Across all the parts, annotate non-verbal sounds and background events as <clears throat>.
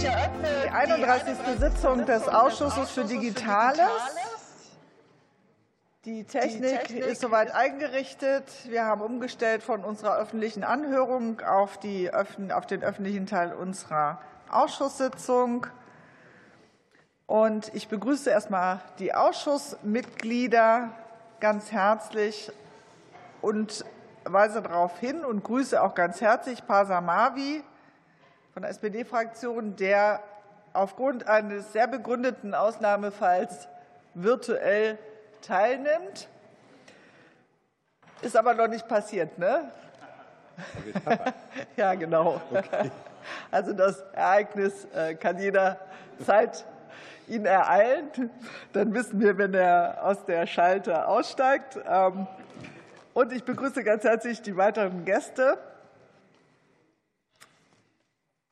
Die 31. Sitzung des Ausschusses für Digitales. Die Technik ist soweit eingerichtet. Wir haben umgestellt von unserer öffentlichen Anhörung auf, die, auf den öffentlichen Teil unserer Ausschusssitzung. Und ich begrüße erst mal die Ausschussmitglieder ganz herzlich und weise darauf hin und grüße auch ganz herzlich Pasa Mavi von der SPD-Fraktion, der aufgrund eines sehr begründeten Ausnahmefalls virtuell teilnimmt. Ist aber noch nicht passiert, ne? <laughs> ja, genau. Okay. Also das Ereignis äh, kann jederzeit ihn ereilen. Dann wissen wir, wenn er aus der Schalte aussteigt. Ähm, und ich begrüße ganz herzlich die weiteren Gäste,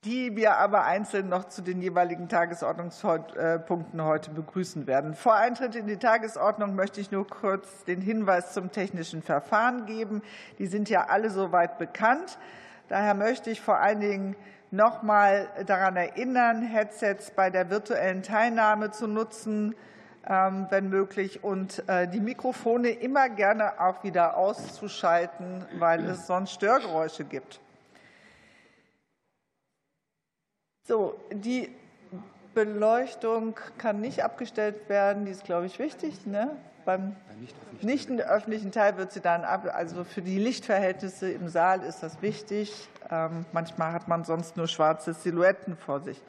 die wir aber einzeln noch zu den jeweiligen Tagesordnungspunkten heute begrüßen werden. Vor Eintritt in die Tagesordnung möchte ich nur kurz den Hinweis zum technischen Verfahren geben. Die sind ja alle soweit bekannt. Daher möchte ich vor allen Dingen noch mal daran erinnern, Headsets bei der virtuellen Teilnahme zu nutzen, ähm, wenn möglich, und äh, die Mikrofone immer gerne auch wieder auszuschalten, weil es sonst Störgeräusche gibt. So, die Beleuchtung kann nicht abgestellt werden. Die ist, glaube ich, wichtig. Ne? Beim nicht öffentlichen Teil wird sie dann ab. Also für die Lichtverhältnisse im Saal ist das wichtig. Ähm, manchmal hat man sonst nur schwarze Silhouetten vor sich.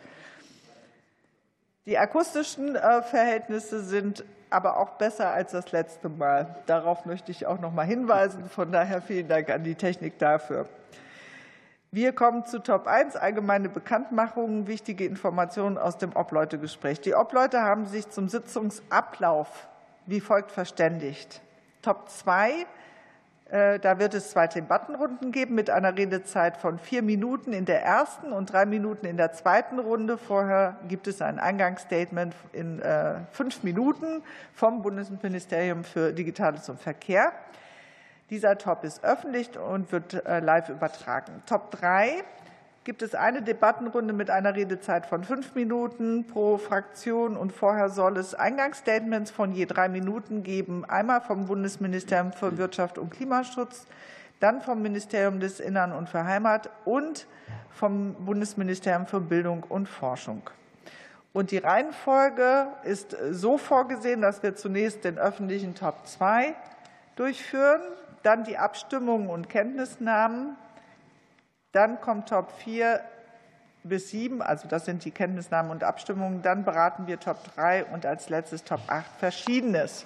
Die akustischen äh, Verhältnisse sind aber auch besser als das letzte Mal. Darauf möchte ich auch noch mal hinweisen. Von daher vielen Dank an die Technik dafür. Wir kommen zu Top 1, allgemeine Bekanntmachungen, wichtige Informationen aus dem Obleutegespräch. Die Obleute haben sich zum Sitzungsablauf wie folgt verständigt. Top 2, äh, da wird es zwei Debattenrunden geben mit einer Redezeit von vier Minuten in der ersten und drei Minuten in der zweiten Runde. Vorher gibt es ein Eingangsstatement in äh, fünf Minuten vom Bundesministerium für Digitales und Verkehr. Dieser Top ist öffentlich und wird äh, live übertragen. Top 3 gibt es eine Debattenrunde mit einer Redezeit von fünf Minuten pro Fraktion. Und vorher soll es Eingangsstatements von je drei Minuten geben. Einmal vom Bundesministerium für Wirtschaft und Klimaschutz, dann vom Ministerium des Innern und für Heimat und vom Bundesministerium für Bildung und Forschung. Und die Reihenfolge ist so vorgesehen, dass wir zunächst den öffentlichen Top 2 durchführen dann die Abstimmungen und Kenntnisnahmen. Dann kommt Top 4 bis 7, also das sind die Kenntnisnahmen und Abstimmungen. Dann beraten wir Top 3 und als letztes Top 8 Verschiedenes.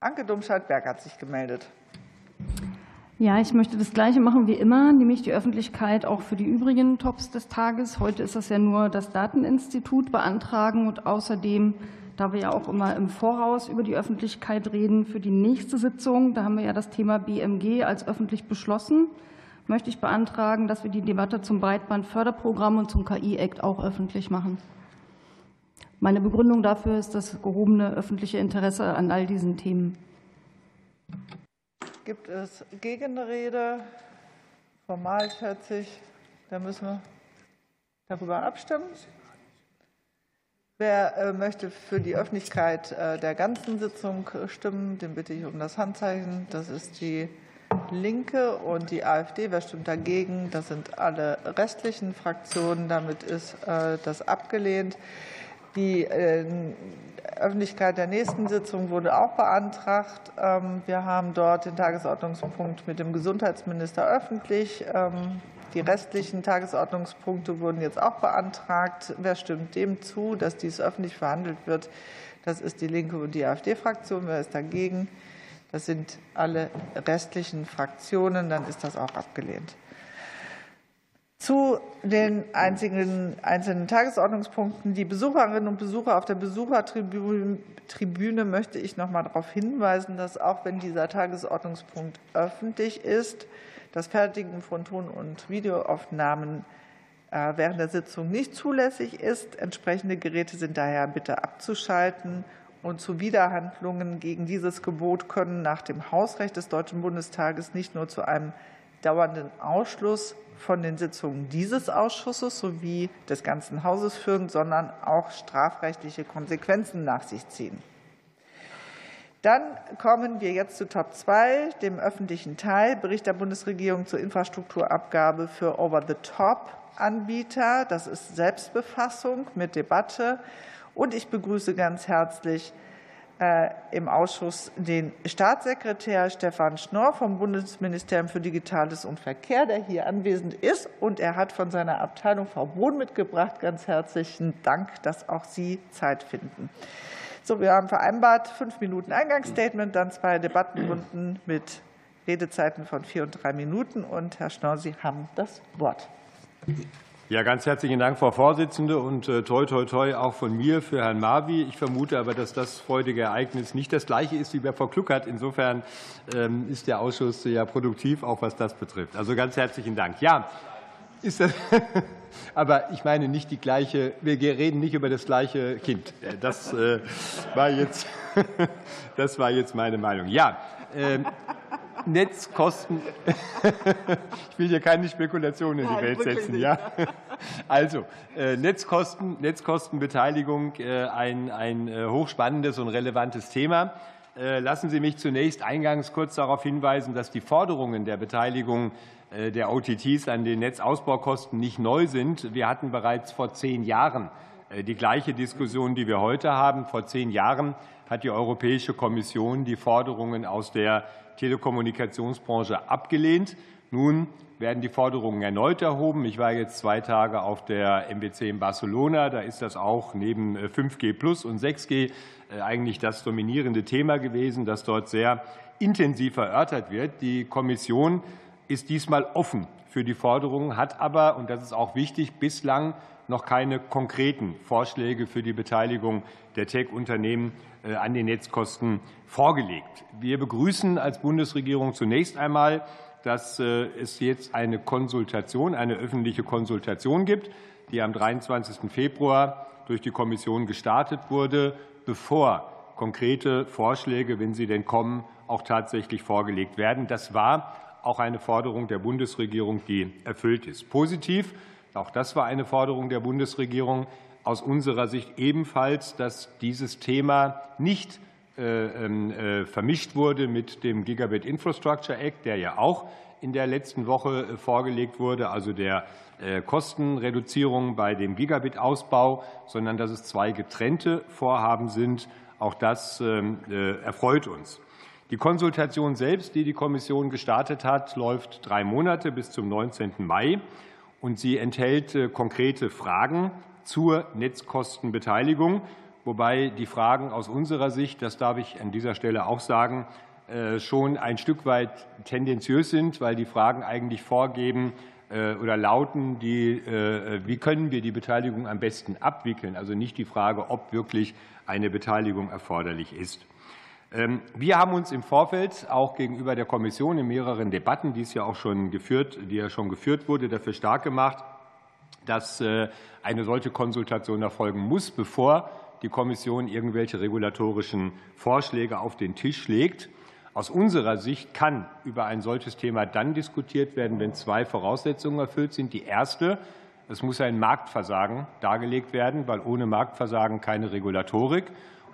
Anke Domscheit-Berg hat sich gemeldet. Ja, ich möchte das Gleiche machen wie immer, nämlich die Öffentlichkeit auch für die übrigen Tops des Tages. Heute ist das ja nur das Dateninstitut beantragen und außerdem da wir ja auch immer im Voraus über die Öffentlichkeit reden, für die nächste Sitzung, da haben wir ja das Thema BMG als öffentlich beschlossen, möchte ich beantragen, dass wir die Debatte zum Breitbandförderprogramm und zum KI-Act auch öffentlich machen. Meine Begründung dafür ist das gehobene öffentliche Interesse an all diesen Themen. Gibt es Gegenrede? Formal schätze ich, da müssen wir darüber abstimmen. Wer äh, möchte für die Öffentlichkeit äh, der ganzen Sitzung äh, stimmen, den bitte ich um das Handzeichen. Das ist die Linke und die AfD. Wer stimmt dagegen? Das sind alle restlichen Fraktionen. Damit ist das abgelehnt. Die Öffentlichkeit der nächsten Sitzung wurde auch beantragt. Ähm, wir haben dort den Tagesordnungspunkt mit dem Gesundheitsminister öffentlich. Die restlichen Tagesordnungspunkte wurden jetzt auch beantragt. Wer stimmt dem zu, dass dies öffentlich verhandelt wird? Das ist die Linke und die AfD-Fraktion. Wer ist dagegen? Das sind alle restlichen Fraktionen. Dann ist das auch abgelehnt. Zu den einzigen, einzelnen Tagesordnungspunkten. Die Besucherinnen und Besucher auf der Besuchertribüne möchte ich noch mal darauf hinweisen, dass auch wenn dieser Tagesordnungspunkt öffentlich ist, das Fertigen von Ton- und Videoaufnahmen äh, während der Sitzung nicht zulässig ist. Entsprechende Geräte sind daher bitte abzuschalten. Und zu Widerhandlungen gegen dieses Gebot können nach dem Hausrecht des Deutschen Bundestages nicht nur zu einem dauernden Ausschluss von den Sitzungen dieses Ausschusses sowie des ganzen Hauses führen, sondern auch strafrechtliche Konsequenzen nach sich ziehen. Dann kommen wir jetzt zu Top 2, dem öffentlichen Teil, Bericht der Bundesregierung zur Infrastrukturabgabe für Over-the-Top-Anbieter. Das ist Selbstbefassung mit Debatte. Und ich begrüße ganz herzlich äh, im Ausschuss den Staatssekretär Stefan Schnorr vom Bundesministerium für Digitales und Verkehr, der hier anwesend ist. Und er hat von seiner Abteilung Frau Bohn mitgebracht. Ganz herzlichen Dank, dass auch Sie Zeit finden. So, wir haben vereinbart fünf Minuten Eingangsstatement, dann zwei Debattenrunden mit Redezeiten von vier und drei Minuten. Und Herr Schnorr, Sie haben das Wort. Ja, ganz herzlichen Dank, Frau Vorsitzende, und äh, toi, toi, toi auch von mir für Herrn Marvi. Ich vermute aber, dass das freudige Ereignis nicht das gleiche ist wie bei Frau Kluckert. Insofern ähm, ist der Ausschuss ja produktiv, auch was das betrifft. Also ganz herzlichen Dank. Ja, ist das, <laughs> aber ich meine nicht die gleiche, wir reden nicht über das gleiche Kind. Das äh, war jetzt, <laughs> das war jetzt meine Meinung. Ja, ähm, Netzkosten. <laughs> Ich will hier keine Spekulationen in die Welt setzen. Ja? Also, äh, Netzkosten, Netzkostenbeteiligung, äh, ein, ein hochspannendes und relevantes Thema. Lassen Sie mich zunächst eingangs kurz darauf hinweisen, dass die Forderungen der Beteiligung äh, der OTTs an den Netzausbaukosten nicht neu sind. Wir hatten bereits vor zehn Jahren äh, die gleiche Diskussion, die wir heute haben. Vor zehn Jahren hat die Europäische Kommission die Forderungen aus der Telekommunikationsbranche abgelehnt. Nun werden die Forderungen erneut erhoben. Ich war jetzt zwei Tage auf der MBC in Barcelona. Da ist das auch neben 5G äh, Plus und 6G eigentlich das dominierende Thema gewesen, das dort sehr intensiv erörtert wird. Die Kommission ist diesmal offen für die Forderungen, hat aber, und das ist auch wichtig, bislang noch keine konkreten Vorschläge für die Beteiligung der Tech-Unternehmen äh, an den Netzkosten vorgelegt. Wir begrüßen als Bundesregierung zunächst einmal, dass äh, es jetzt eine Konsultation, eine öffentliche Konsultation gibt, die am 23. Februar durch die Kommission gestartet wurde, bevor konkrete Vorschläge, wenn sie denn kommen, auch tatsächlich vorgelegt werden. Das war auch eine Forderung der Bundesregierung, die erfüllt ist. Positiv, auch das war eine Forderung der Bundesregierung, aus unserer Sicht ebenfalls, dass dieses Thema nicht äh, ähm, äh, vermischt wurde mit dem Gigabit Infrastructure Act, der ja auch in der letzten Woche äh, vorgelegt wurde, also der Kostenreduzierung bei dem Gigabit-Ausbau, sondern dass es zwei getrennte Vorhaben sind. Auch das ähm, erfreut uns. Die Konsultation selbst, die die Kommission gestartet hat, läuft drei Monate bis zum 19. Mai und sie enthält äh, konkrete Fragen zur Netzkostenbeteiligung, wobei die Fragen aus unserer Sicht, das darf ich an dieser Stelle auch sagen, äh, schon ein Stück weit tendenziös sind, weil die Fragen eigentlich vorgeben äh, oder lauten, die, wie können wir die Beteiligung am besten abwickeln, also nicht die Frage, ob wirklich eine Beteiligung erforderlich ist. Ähm, wir haben uns im Vorfeld auch gegenüber der Kommission in mehreren Debatten, die es ja auch schon geführt, die ja schon geführt wurde, dafür stark gemacht, dass äh, eine solche Konsultation erfolgen muss, bevor die Kommission irgendwelche regulatorischen Vorschläge auf den Tisch legt. Aus unserer Sicht kann über ein solches Thema dann diskutiert werden, wenn zwei Voraussetzungen erfüllt sind. Die erste, es muss ein Marktversagen dargelegt werden, weil ohne Marktversagen keine Regulatorik.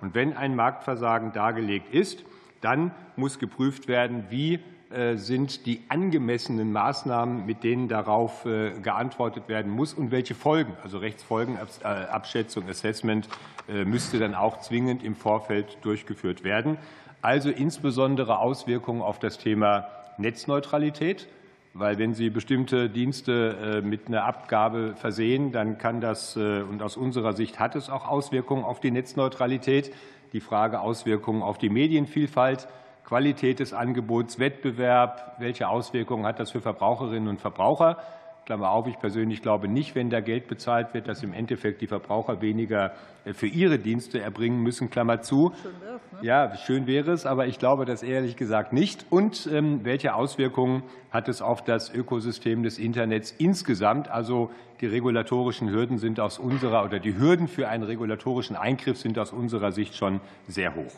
Und wenn ein Marktversagen dargelegt ist, dann muss geprüft werden, wie äh, sind die angemessenen Maßnahmen, mit denen darauf äh, geantwortet werden muss und welche Folgen, also Rechtsfolgenabschätzung, Assessment, äh, müsste dann auch zwingend im Vorfeld durchgeführt werden. Also insbesondere Auswirkungen auf das Thema Netzneutralität, weil wenn Sie bestimmte Dienste mit einer Abgabe versehen, dann kann das, und aus unserer Sicht hat es auch Auswirkungen auf die Netzneutralität, die Frage Auswirkungen auf die Medienvielfalt, Qualität des Angebots, Wettbewerb, welche Auswirkungen hat das für Verbraucherinnen und Verbraucher. Klammer auf, ich persönlich glaube nicht, wenn da Geld bezahlt wird, dass im Endeffekt die Verbraucher weniger äh, für ihre Dienste erbringen müssen. Klammer zu. Schön ne? Ja, schön wäre es, aber ich glaube das ehrlich gesagt nicht. Und ähm, welche Auswirkungen hat es auf das Ökosystem des Internets insgesamt? Also die regulatorischen Hürden sind aus unserer oder die Hürden für einen regulatorischen Eingriff sind aus unserer Sicht schon sehr hoch.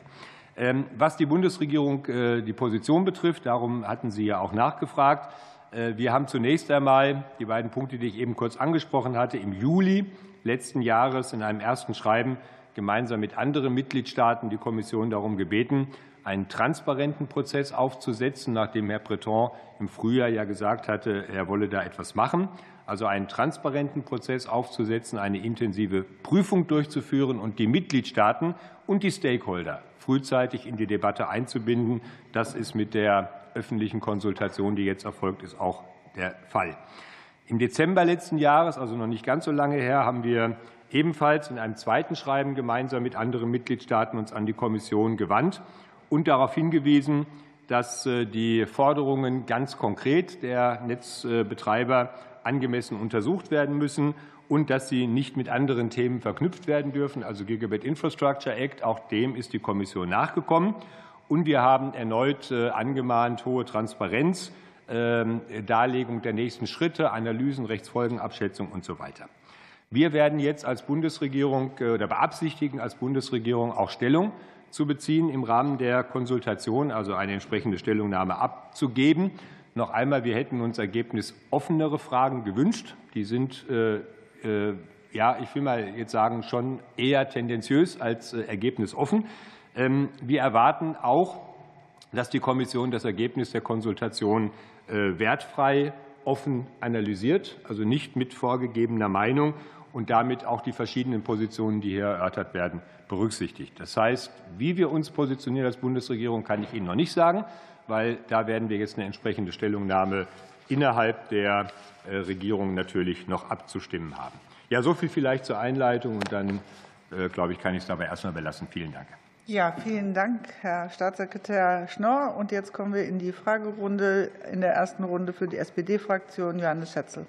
Ähm, was die Bundesregierung äh, die Position betrifft, darum hatten Sie ja auch nachgefragt, Wir haben zunächst einmal die beiden Punkte, die ich eben kurz angesprochen hatte, im Juli letzten Jahres in einem ersten Schreiben gemeinsam mit anderen Mitgliedstaaten die Kommission darum gebeten, einen transparenten Prozess aufzusetzen, nachdem Herr Breton im Frühjahr ja gesagt hatte, er wolle da etwas machen. Also einen transparenten Prozess aufzusetzen, eine intensive Prüfung durchzuführen und die Mitgliedstaaten und die Stakeholder frühzeitig in die Debatte einzubinden. Das ist mit der öffentlichen Konsultation, die jetzt erfolgt ist, auch der Fall. Im Dezember letzten Jahres, also noch nicht ganz so lange her, haben wir ebenfalls in einem zweiten Schreiben gemeinsam mit anderen Mitgliedstaaten uns an die Kommission gewandt und darauf hingewiesen, dass äh, die Forderungen ganz konkret der Netzbetreiber angemessen untersucht werden müssen und dass sie nicht mit anderen Themen verknüpft werden dürfen, also Gigabit Infrastructure Act. Auch dem ist die Kommission nachgekommen. Und wir haben erneut äh, angemahnt, hohe Transparenz, ähm, Darlegung der nächsten Schritte, Analysen, Rechtsfolgenabschätzung und so weiter. Wir werden jetzt als Bundesregierung äh, oder beabsichtigen als Bundesregierung auch Stellung zu beziehen im Rahmen der Konsultation, also eine entsprechende Stellungnahme abzugeben. Noch einmal, wir hätten uns ergebnisoffenere Fragen gewünscht. Die sind, äh, äh, ja, ich will mal jetzt sagen, schon eher tendenziös als ergebnisoffen. Ähm, wir erwarten auch, dass die Kommission das Ergebnis der Konsultation äh, wertfrei offen analysiert, also nicht mit vorgegebener Meinung und damit auch die verschiedenen Positionen, die hier erörtert werden, berücksichtigt. Das heißt, wie wir uns positionieren als Bundesregierung, kann ich Ihnen noch nicht sagen, weil da werden wir jetzt eine entsprechende Stellungnahme innerhalb der äh, Regierung natürlich noch abzustimmen haben. Ja, so viel vielleicht zur Einleitung und dann, äh, glaube ich, kann ich es dabei erstmal belassen. Vielen Dank. Ja, vielen Dank, Herr Staatssekretär Schnorr. Und jetzt kommen wir in die Fragerunde. In der ersten Runde für die SPD-Fraktion Johannes Schätzel.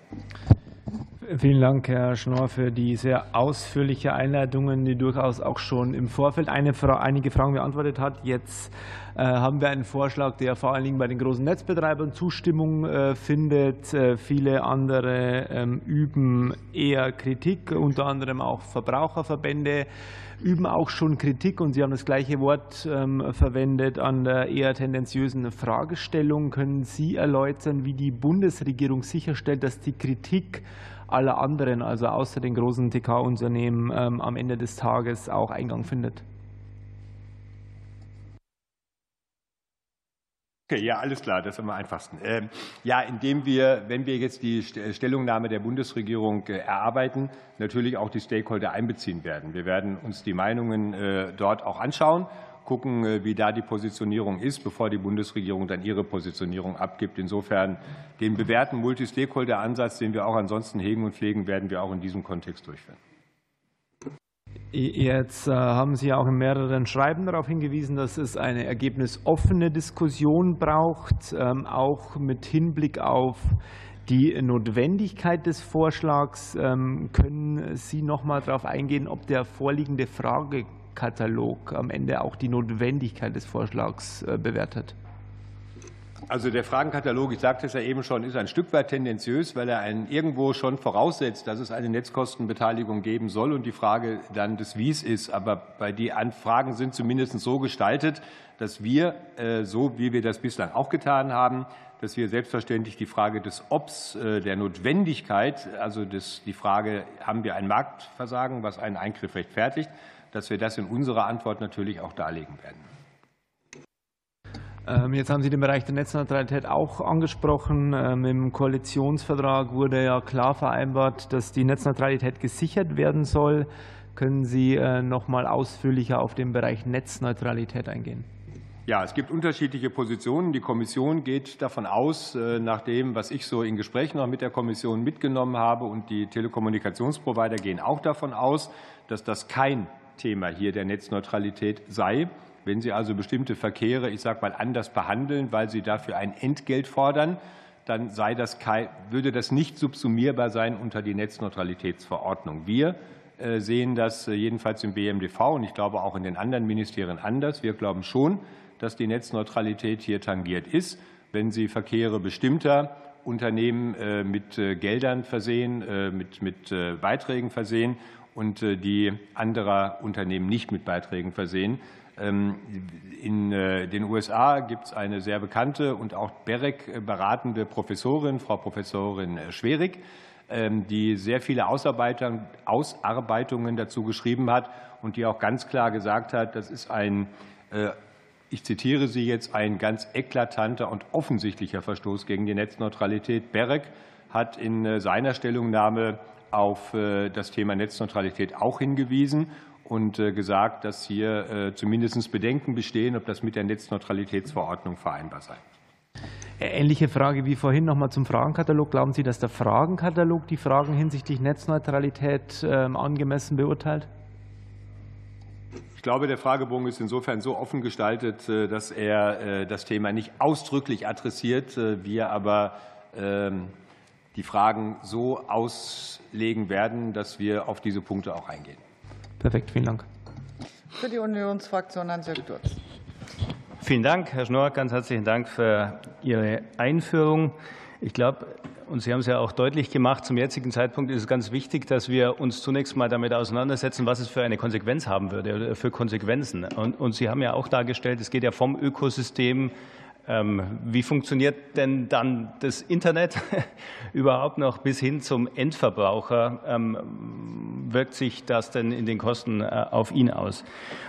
Vielen Dank, Herr Schnorr, für die sehr ausführliche Einleitungen, die durchaus auch schon im Vorfeld eine, einige Fragen beantwortet hat. Jetzt äh, haben wir einen Vorschlag, der vor allen Dingen bei den großen Netzbetreibern Zustimmung äh, findet. Äh, viele andere ähm, üben eher Kritik, unter anderem auch Verbraucherverbände üben auch schon Kritik und Sie haben das gleiche Wort ähm, verwendet an der eher tendenziösen Fragestellung. Können Sie erläutern, wie die Bundesregierung sicherstellt, dass die Kritik aller anderen, also außer den großen TK-Unternehmen, ähm, am Ende des Tages auch Eingang findet. Okay, ja, alles klar, das ist am einfachsten. Ähm, ja, indem wir, wenn wir jetzt die Stellungnahme der Bundesregierung äh, erarbeiten, natürlich auch die Stakeholder einbeziehen werden. Wir werden uns die Meinungen äh, dort auch anschauen gucken, äh, wie da die Positionierung ist, bevor die Bundesregierung dann ihre Positionierung abgibt. Insofern den bewährten Multi-Stakeholder-Ansatz, den wir auch ansonsten hegen und pflegen, werden wir auch in diesem Kontext durchführen. Jetzt äh, haben Sie auch in mehreren Schreiben darauf hingewiesen, dass es eine ergebnisoffene Diskussion braucht, ähm, auch mit Hinblick auf die Notwendigkeit des Vorschlags. Ähm, können Sie noch mal darauf eingehen, ob der vorliegende Frage Katalog am Ende auch die Notwendigkeit des Vorschlags äh, bewertet? Also der Fragenkatalog, ich sagte es ja eben schon, ist ein Stück weit tendenziös, weil er einen irgendwo schon voraussetzt, dass es eine Netzkostenbeteiligung geben soll und die Frage dann des Wies ist. Aber bei die Anfragen sind zumindest so gestaltet, dass wir, äh, so wie wir das bislang auch getan haben, dass wir selbstverständlich die Frage des Obs, äh, der Notwendigkeit, also das, die Frage, haben wir ein Marktversagen, was einen Eingriff rechtfertigt, dass wir das in unserer Antwort natürlich auch darlegen werden. Ähm, jetzt haben Sie den Bereich der Netzneutralität auch angesprochen. Ähm, Im Koalitionsvertrag wurde ja klar vereinbart, dass die Netzneutralität gesichert werden soll. Können Sie äh, noch mal ausführlicher auf den Bereich Netzneutralität eingehen? Ja, es gibt unterschiedliche Positionen. Die Kommission geht davon aus, äh, nach dem, was ich so in Gesprächen noch mit der Kommission mitgenommen habe, und die Telekommunikationsprovider gehen auch davon aus, dass das kein Thema hier der Netzneutralität sei. Wenn Sie also bestimmte Verkehre, ich sage mal, anders behandeln, weil Sie dafür ein Entgelt fordern, dann sei das würde das nicht subsumierbar sein unter die Netzneutralitätsverordnung. Wir äh, sehen das äh, jedenfalls im BMDV und ich glaube auch in den anderen Ministerien anders. Wir glauben schon, dass die Netzneutralität hier tangiert ist, wenn Sie Verkehre bestimmter Unternehmen äh, mit Geldern versehen, mit, mit Beiträgen versehen und äh, die anderer Unternehmen nicht mit Beiträgen versehen. Ähm, in den USA gibt es eine sehr bekannte und auch BEREC beratende Professorin, Frau Professorin Schwerig, ähm, die sehr viele Ausarbeitungen dazu geschrieben hat und die auch ganz klar gesagt hat, das ist ein, äh, ich zitiere sie jetzt, ein ganz eklatanter und offensichtlicher Verstoß gegen die Netzneutralität. Berek hat in äh, seiner Stellungnahme auf äh, das Thema Netzneutralität auch hingewiesen und gesagt, dass hier zumindest Bedenken bestehen, ob das mit der Netzneutralitätsverordnung vereinbar sei. Ähnliche Frage wie vorhin nochmal zum Fragenkatalog. Glauben Sie, dass der Fragenkatalog die Fragen hinsichtlich Netzneutralität ähm, angemessen beurteilt? Ich glaube, der Fragebogen ist insofern so offen gestaltet, äh, dass er äh, das Thema nicht ausdrücklich adressiert, äh, wir aber ähm, die Fragen so auslegen werden, dass wir auf diese Punkte auch eingehen. Perfekt, vielen Dank. Für die Unionsfraktion Hans-Jörg Durz. Vielen Dank, Herr Schnorr. Ganz herzlichen Dank für Ihre Einführung. Ich glaube, und Sie haben es ja auch deutlich gemacht, zum jetzigen Zeitpunkt ist es ganz wichtig, dass wir uns zunächst mal damit auseinandersetzen, was es für eine Konsequenz haben würde oder für Konsequenzen. Und, und Sie haben ja auch dargestellt, es geht ja vom Ökosystem wie funktioniert denn dann das Internet <laughs> überhaupt noch bis hin zum Endverbraucher? Ähm, wirkt sich das denn in den Kosten äh, auf ihn aus?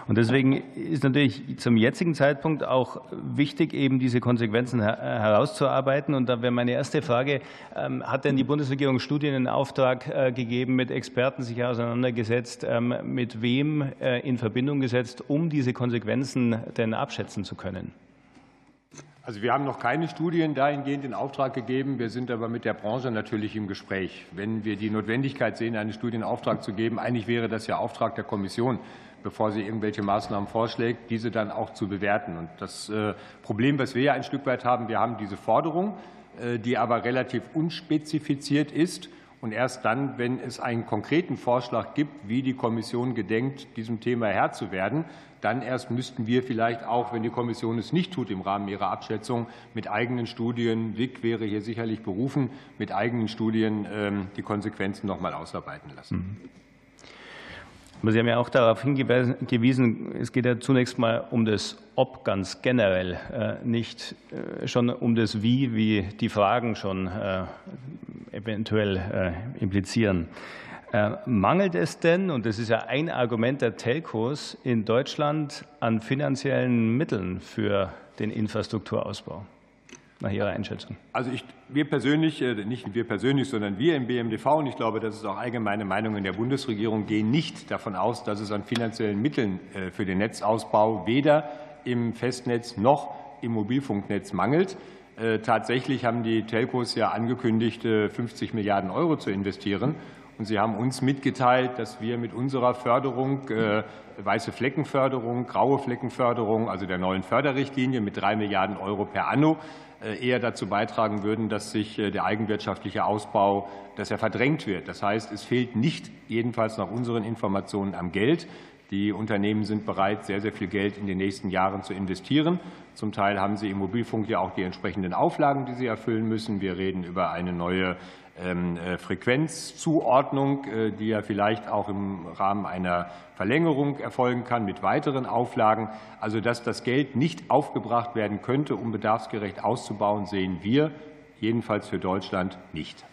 Und deswegen ist natürlich zum jetzigen Zeitpunkt auch wichtig, eben diese Konsequenzen herauszuarbeiten. Und da wäre meine erste Frage, ähm, hat denn die Bundesregierung Studien in Auftrag äh, gegeben, mit Experten sich auseinandergesetzt, mit wem äh, in Verbindung gesetzt, um diese Konsequenzen denn abschätzen zu können? Also wir haben noch keine Studien dahingehend in Auftrag gegeben. Wir sind aber mit der Branche natürlich im Gespräch. Wenn wir die Notwendigkeit sehen, eine Studie in Auftrag zu geben, eigentlich wäre das ja Auftrag der Kommission, bevor sie irgendwelche Maßnahmen vorschlägt, diese dann auch zu bewerten. Und das äh, Problem, was wir ja ein Stück weit haben, wir haben diese Forderung, äh, die aber relativ unspezifiziert ist. Und erst dann, wenn es einen konkreten Vorschlag gibt, wie die Kommission gedenkt, diesem Thema Herr zu werden, dann erst müssten wir vielleicht auch, wenn die Kommission es nicht tut, im Rahmen ihrer Abschätzung mit eigenen Studien, WIC wäre hier sicherlich berufen, mit eigenen Studien ähm, die Konsequenzen noch mal ausarbeiten lassen. Mhm. Aber Sie haben ja auch darauf hingewiesen, es geht ja zunächst mal um das Ob ganz generell, äh, nicht äh, schon um das Wie, wie die Fragen schon äh, eventuell implizieren. Äh, mangelt es denn, und das ist ja ein Argument der Telcos, in Deutschland an finanziellen Mitteln für den Infrastrukturausbau? Nach Ihrer Einschätzung? Also ich, wir persönlich, äh, nicht wir persönlich, sondern wir im BMDV, und ich glaube, das ist auch allgemeine Meinung in der Bundesregierung, gehen nicht davon aus, dass es an finanziellen Mitteln äh, für den Netzausbau weder im Festnetz noch im Mobilfunknetz mangelt. Tatsächlich haben die Telcos ja angekündigt, 50 Milliarden Euro zu investieren. Und Sie haben uns mitgeteilt, dass wir mit unserer Förderung, äh, weiße Fleckenförderung, graue Fleckenförderung, also der neuen Förderrichtlinie mit drei Milliarden Euro per anno, äh, eher dazu beitragen würden, dass sich äh, der eigenwirtschaftliche Ausbau, dass er verdrängt wird. Das heißt, es fehlt nicht, jedenfalls nach unseren Informationen, am Geld. Die Unternehmen sind bereit, sehr, sehr viel Geld in den nächsten Jahren zu investieren. Zum Teil haben sie im Mobilfunk ja auch die entsprechenden Auflagen, die sie erfüllen müssen. Wir reden über eine neue Frequenzzuordnung, äh, die ja vielleicht auch im Rahmen einer Verlängerung erfolgen kann mit weiteren Auflagen. Also dass das Geld nicht aufgebracht werden könnte, um bedarfsgerecht auszubauen, sehen wir jedenfalls für Deutschland nicht.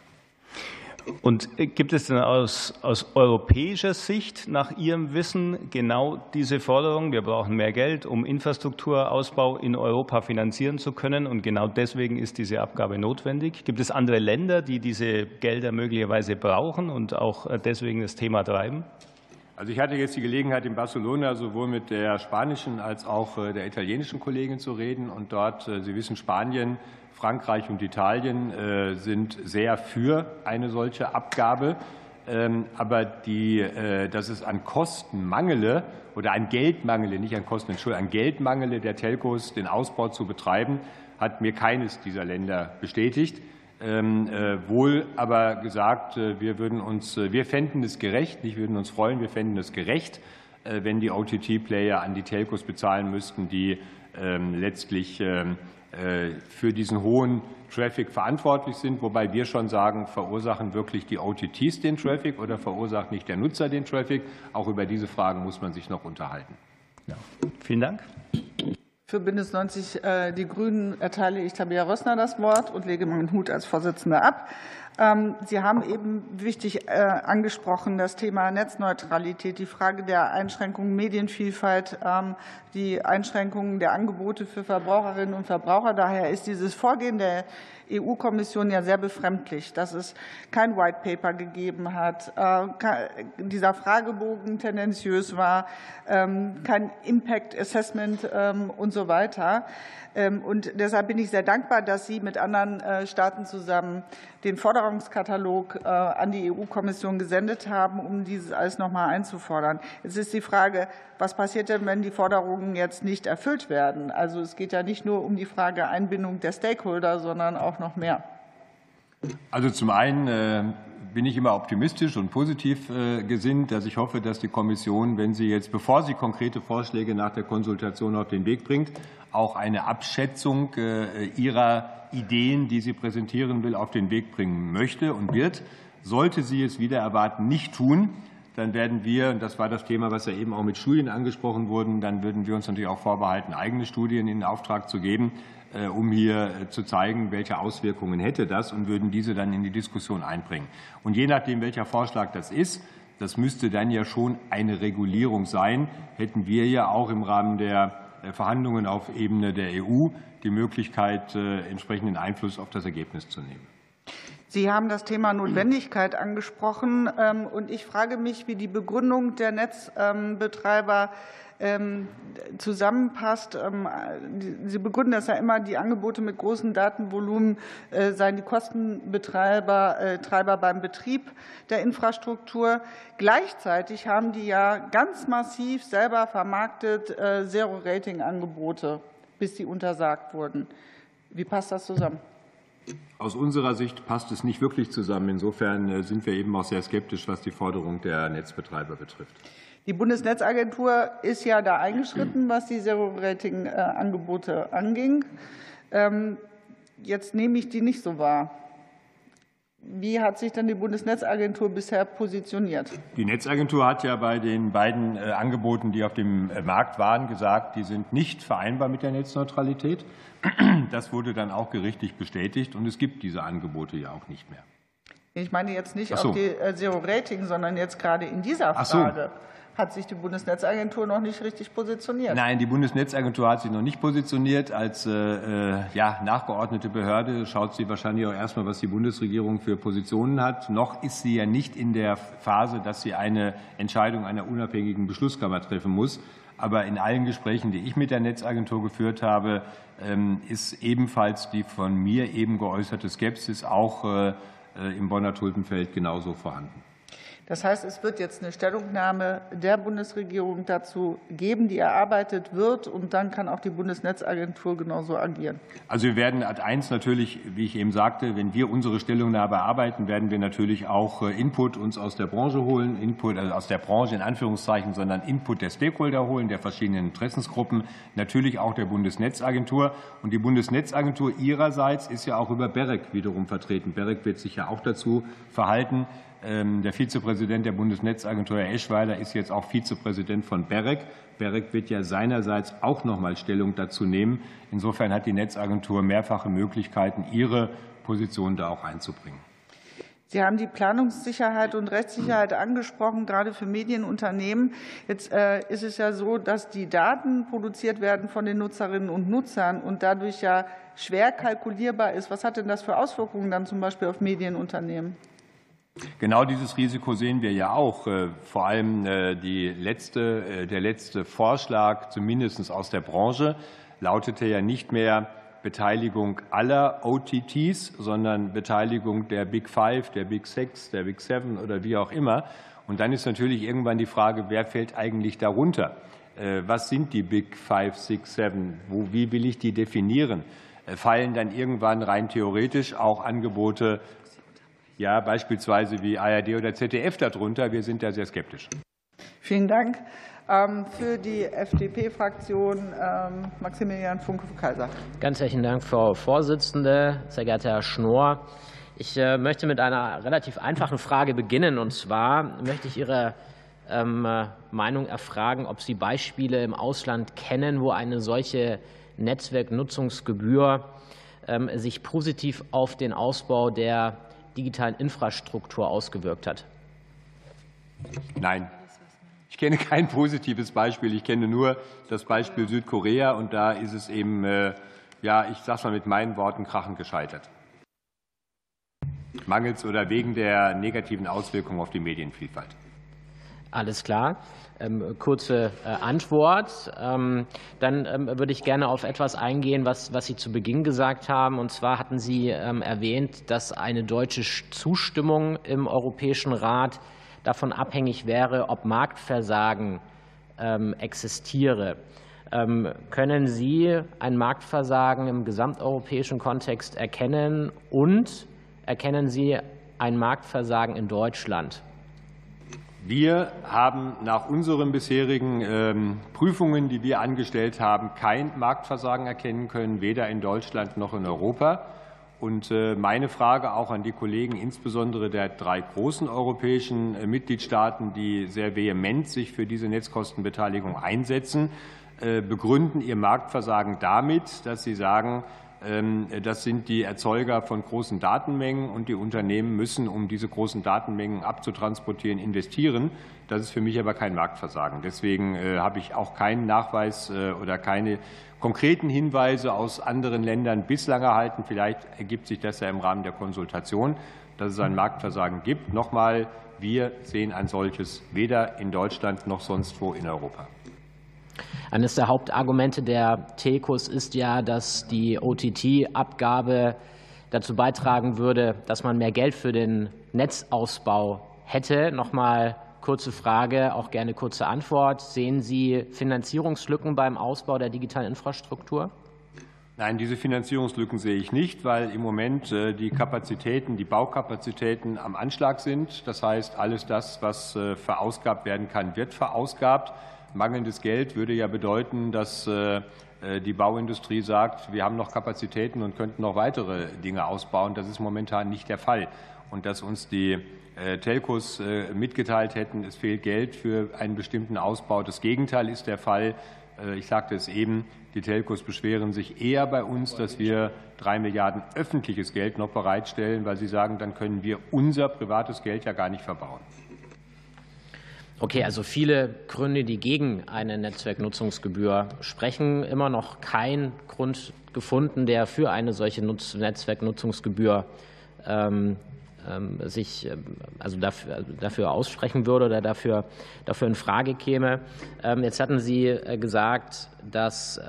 Und gibt es denn aus, aus europäischer Sicht nach Ihrem Wissen genau diese Forderung, wir brauchen mehr Geld, um Infrastrukturausbau in Europa finanzieren zu können und genau deswegen ist diese Abgabe notwendig? Gibt es andere Länder, die diese Gelder möglicherweise brauchen und auch deswegen das Thema treiben? Also ich hatte jetzt die Gelegenheit, in Barcelona sowohl mit der spanischen als auch äh, der italienischen Kollegin zu reden. Und dort, äh, Sie wissen, Spanien Frankreich und Italien äh, sind sehr für eine solche Abgabe. Ähm, aber die, äh, dass es an Kosten mangele oder an Geld mangele, nicht an Kosten, Entschuldigung, an Geld mangele der Telcos, den Ausbau zu betreiben, hat mir keines dieser Länder bestätigt. Ähm, äh, wohl aber gesagt, wir würden uns, wir fänden es gerecht, nicht würden uns freuen, wir fänden es gerecht, wenn die OTT-Player an die Telcos bezahlen müssten, die ähm, letztlich für diesen hohen Traffic verantwortlich sind, wobei wir schon sagen, verursachen wirklich die OTTs den Traffic oder verursacht nicht der Nutzer den Traffic? Auch über diese Fragen muss man sich noch unterhalten. Ja. Vielen Dank. Für Bündnis 90 äh, Die Grünen erteile ich Tabea Rössner das Wort und lege meinen Hut als Vorsitzender ab. Ähm, Sie haben eben wichtig äh, angesprochen das Thema Netzneutralität, die Frage der Einschränkungen Medienvielfalt, ähm, die Einschränkungen der Angebote für Verbraucherinnen und Verbraucher. Daher ist dieses Vorgehen der EU-Kommission ja sehr befremdlich, dass es kein White Paper gegeben hat, äh, dieser Fragebogen tendenziös war, ähm, kein Impact Assessment und so weiter. Ähm, und deshalb bin ich sehr dankbar, dass Sie mit anderen äh, Staaten zusammen den Forderungskatalog äh, an die EU-Kommission gesendet haben, um dieses alles noch mal einzufordern. Jetzt ist die Frage, was passiert denn, wenn die Forderungen jetzt nicht erfüllt werden? Also es geht ja nicht nur um die Frage Einbindung der Stakeholder, sondern auch noch mehr. Also zum einen äh, bin ich immer optimistisch und positiv gesinnt, dass ich hoffe, dass die Kommission, wenn sie jetzt, bevor sie konkrete Vorschläge nach der Konsultation auf den Weg bringt, auch eine Abschätzung äh, ihrer Ideen, die sie präsentieren will, auf den Weg bringen möchte und wird. Sollte sie es wieder erwarten nicht tun, dann werden wir, und das war das Thema, was ja eben auch mit Studien angesprochen wurde, dann würden wir uns natürlich auch vorbehalten, eigene Studien in Auftrag zu geben, äh, um hier äh, zu zeigen, welche Auswirkungen hätte das und würden diese dann in die Diskussion einbringen. Und je nachdem, welcher Vorschlag das ist, das müsste dann ja schon eine Regulierung sein, hätten wir ja auch im Rahmen der äh, Verhandlungen auf Ebene der EU die Möglichkeit, äh, entsprechenden Einfluss auf das Ergebnis zu nehmen. Sie haben das Thema Notwendigkeit angesprochen. Ähm, und ich frage mich, wie die Begründung der Netzbetreiber ähm, zusammenpasst. Ähm, Sie begründen das ja immer, die Angebote mit großen Datenvolumen äh, seien die Kostenbetreiber äh, Treiber beim Betrieb der Infrastruktur. Gleichzeitig haben die ja ganz massiv selber vermarktet äh, Zero-Rating-Angebote, bis sie untersagt wurden. Wie passt das zusammen? Aus unserer Sicht passt es nicht wirklich zusammen. Insofern sind wir eben auch sehr skeptisch, was die Forderung der Netzbetreiber betrifft. Die Bundesnetzagentur ist ja da eingeschritten, was die Zero-Rating-Angebote anging. Ähm, jetzt nehme ich die nicht so wahr. Wie hat sich denn die Bundesnetzagentur bisher positioniert? Die Netzagentur hat ja bei den beiden äh, Angeboten, die auf dem äh, Markt waren, gesagt, die sind nicht vereinbar mit der Netzneutralität. <clears throat> Das wurde dann auch gerichtlich bestätigt und es gibt diese Angebote ja auch nicht mehr. Ich meine jetzt nicht so. auf die äh, Zero Rating, sondern jetzt gerade in dieser Frage. So hat sich die Bundesnetzagentur noch nicht richtig positioniert. Nein, die Bundesnetzagentur hat sich noch nicht positioniert. Als äh, äh, ja, nachgeordnete Behörde schaut sie wahrscheinlich auch erstmal, was die Bundesregierung für Positionen hat. Noch ist sie ja nicht in der Phase, dass sie eine Entscheidung einer unabhängigen Beschlusskammer treffen muss. Aber in allen Gesprächen, die ich mit der Netzagentur geführt habe, ähm, ist ebenfalls die von mir eben geäußerte Skepsis auch äh, im Bonner Tulpenfeld genauso vorhanden. Das heißt, es wird jetzt eine Stellungnahme der Bundesregierung dazu geben, die erarbeitet wird, und dann kann auch die Bundesnetzagentur genauso agieren. Also wir werden Ad 1 natürlich, wie ich eben sagte, wenn wir unsere Stellungnahme erarbeiten, werden wir natürlich auch äh, Input uns aus der Branche holen, Input also aus der Branche in Anführungszeichen, sondern Input der Stakeholder holen, der verschiedenen Interessensgruppen, natürlich auch der Bundesnetzagentur. Und die Bundesnetzagentur ihrerseits ist ja auch über BEREC wiederum vertreten. BEREC wird sich ja auch dazu verhalten, der Vizepräsident der Bundesnetzagentur, Herr Eschweiler, ist jetzt auch Vizepräsident von BEREC. BEREC wird ja seinerseits auch noch mal Stellung dazu nehmen. Insofern hat die Netzagentur mehrfache Möglichkeiten, ihre Position da auch einzubringen. Sie haben die Planungssicherheit und Rechtssicherheit angesprochen, gerade für Medienunternehmen. Jetzt äh, ist es ja so, dass die Daten produziert werden von den Nutzerinnen und Nutzern und dadurch ja schwer kalkulierbar ist. Was hat denn das für Auswirkungen dann zum Beispiel auf Medienunternehmen? Genau dieses Risiko sehen wir ja auch. Äh, vor allem äh, letzte, äh, der letzte Vorschlag, zumindest aus der Branche, lautete ja nicht mehr Beteiligung aller OTTs, sondern Beteiligung der Big Five, der Big Six, der Big Seven oder wie auch immer. Und dann ist natürlich irgendwann die Frage, wer fällt eigentlich darunter? Was sind die Big Five, Six, Seven? Wie will ich die definieren? Fallen dann irgendwann rein theoretisch auch Angebote ja, beispielsweise wie ARD oder ZDF darunter. Wir sind da sehr skeptisch. Vielen Dank. Ähm, für die FDP-Fraktion ähm, Maximilian Funke-Kaiser. Ganz herzlichen Dank, Frau Vorsitzende, sehr geehrter Herr Schnorr. Ich äh, möchte mit einer relativ einfachen Frage beginnen. Und zwar möchte ich Ihre ähm, Meinung erfragen, ob Sie Beispiele im Ausland kennen, wo eine solche Netzwerknutzungsgebühr sich positiv auf den Ausbau der digitalen Infrastruktur ausgewirkt hat. Nein. Ich kenne kein positives Beispiel. Ich kenne nur das Beispiel Südkorea, und da ist es eben, äh, ja, ich sage mal mit meinen Worten, krachend gescheitert. Mangels oder wegen der negativen Auswirkungen auf die Medienvielfalt. Alles klar. Ähm, kurze äh, Antwort. Ähm, dann ähm, würde ich gerne auf etwas eingehen, was, was Sie zu Beginn gesagt haben. Und zwar hatten Sie erwähnt, dass eine deutsche Zustimmung im Europäischen Rat davon abhängig wäre, ob Marktversagen existiere. Können Sie ein Marktversagen im gesamteuropäischen Kontext erkennen und erkennen Sie ein Marktversagen in Deutschland? Wir haben nach unseren bisherigen ähm, Prüfungen, die wir angestellt haben, kein Marktversagen erkennen können, weder in Deutschland noch in Europa. Und äh, meine Frage auch an die Kollegen, insbesondere der drei großen europäischen äh, Mitgliedstaaten, die sehr vehement sich für diese Netzkostenbeteiligung einsetzen, äh, begründen ihr Marktversagen damit, dass sie sagen, das sind die Erzeuger von großen Datenmengen, und die Unternehmen müssen, um diese großen Datenmengen abzutransportieren, investieren. Das ist für mich aber kein Marktversagen. Deswegen äh, habe ich auch keinen Nachweis äh, oder keine konkreten Hinweise aus anderen Ländern bislang erhalten. Vielleicht ergibt sich das ja im Rahmen der Konsultation, dass es ein Marktversagen gibt. Nochmal, wir sehen ein solches weder in Deutschland noch sonst wo in Europa. Eines der Hauptargumente der Telcos ist ja, dass die OTT-Abgabe dazu beitragen würde, dass man mehr Geld für den Netzausbau hätte. Nochmal kurze Frage, auch gerne kurze Antwort. Sehen Sie Finanzierungslücken beim Ausbau der digitalen Infrastruktur? Nein, diese Finanzierungslücken sehe ich nicht, weil im Moment äh, die Kapazitäten, die Baukapazitäten am Anschlag sind. Das heißt, alles das, was äh, verausgabt werden kann, wird verausgabt. Mangelndes Geld würde ja bedeuten, dass äh, äh, die Bauindustrie sagt, wir haben noch Kapazitäten und könnten noch weitere Dinge ausbauen. Das ist momentan nicht der Fall. Und dass uns die äh, Telcos mitgeteilt hätten, es fehlt Geld für einen bestimmten Ausbau. Das Gegenteil ist der Fall. Ich sagte es eben, die Telcos beschweren sich eher bei uns, dass wir drei Milliarden öffentliches Geld noch bereitstellen, weil sie sagen, dann können wir unser privates Geld ja gar nicht verbauen. Okay, also viele Gründe, die gegen eine Netzwerknutzungsgebühr sprechen, immer noch kein Grund gefunden, der für eine solche Netzwerknutzungsgebühr ähm, ähm, sich ähm, also dafür, dafür aussprechen würde oder dafür, dafür in Frage käme. Jetzt hatten Sie äh, gesagt, dass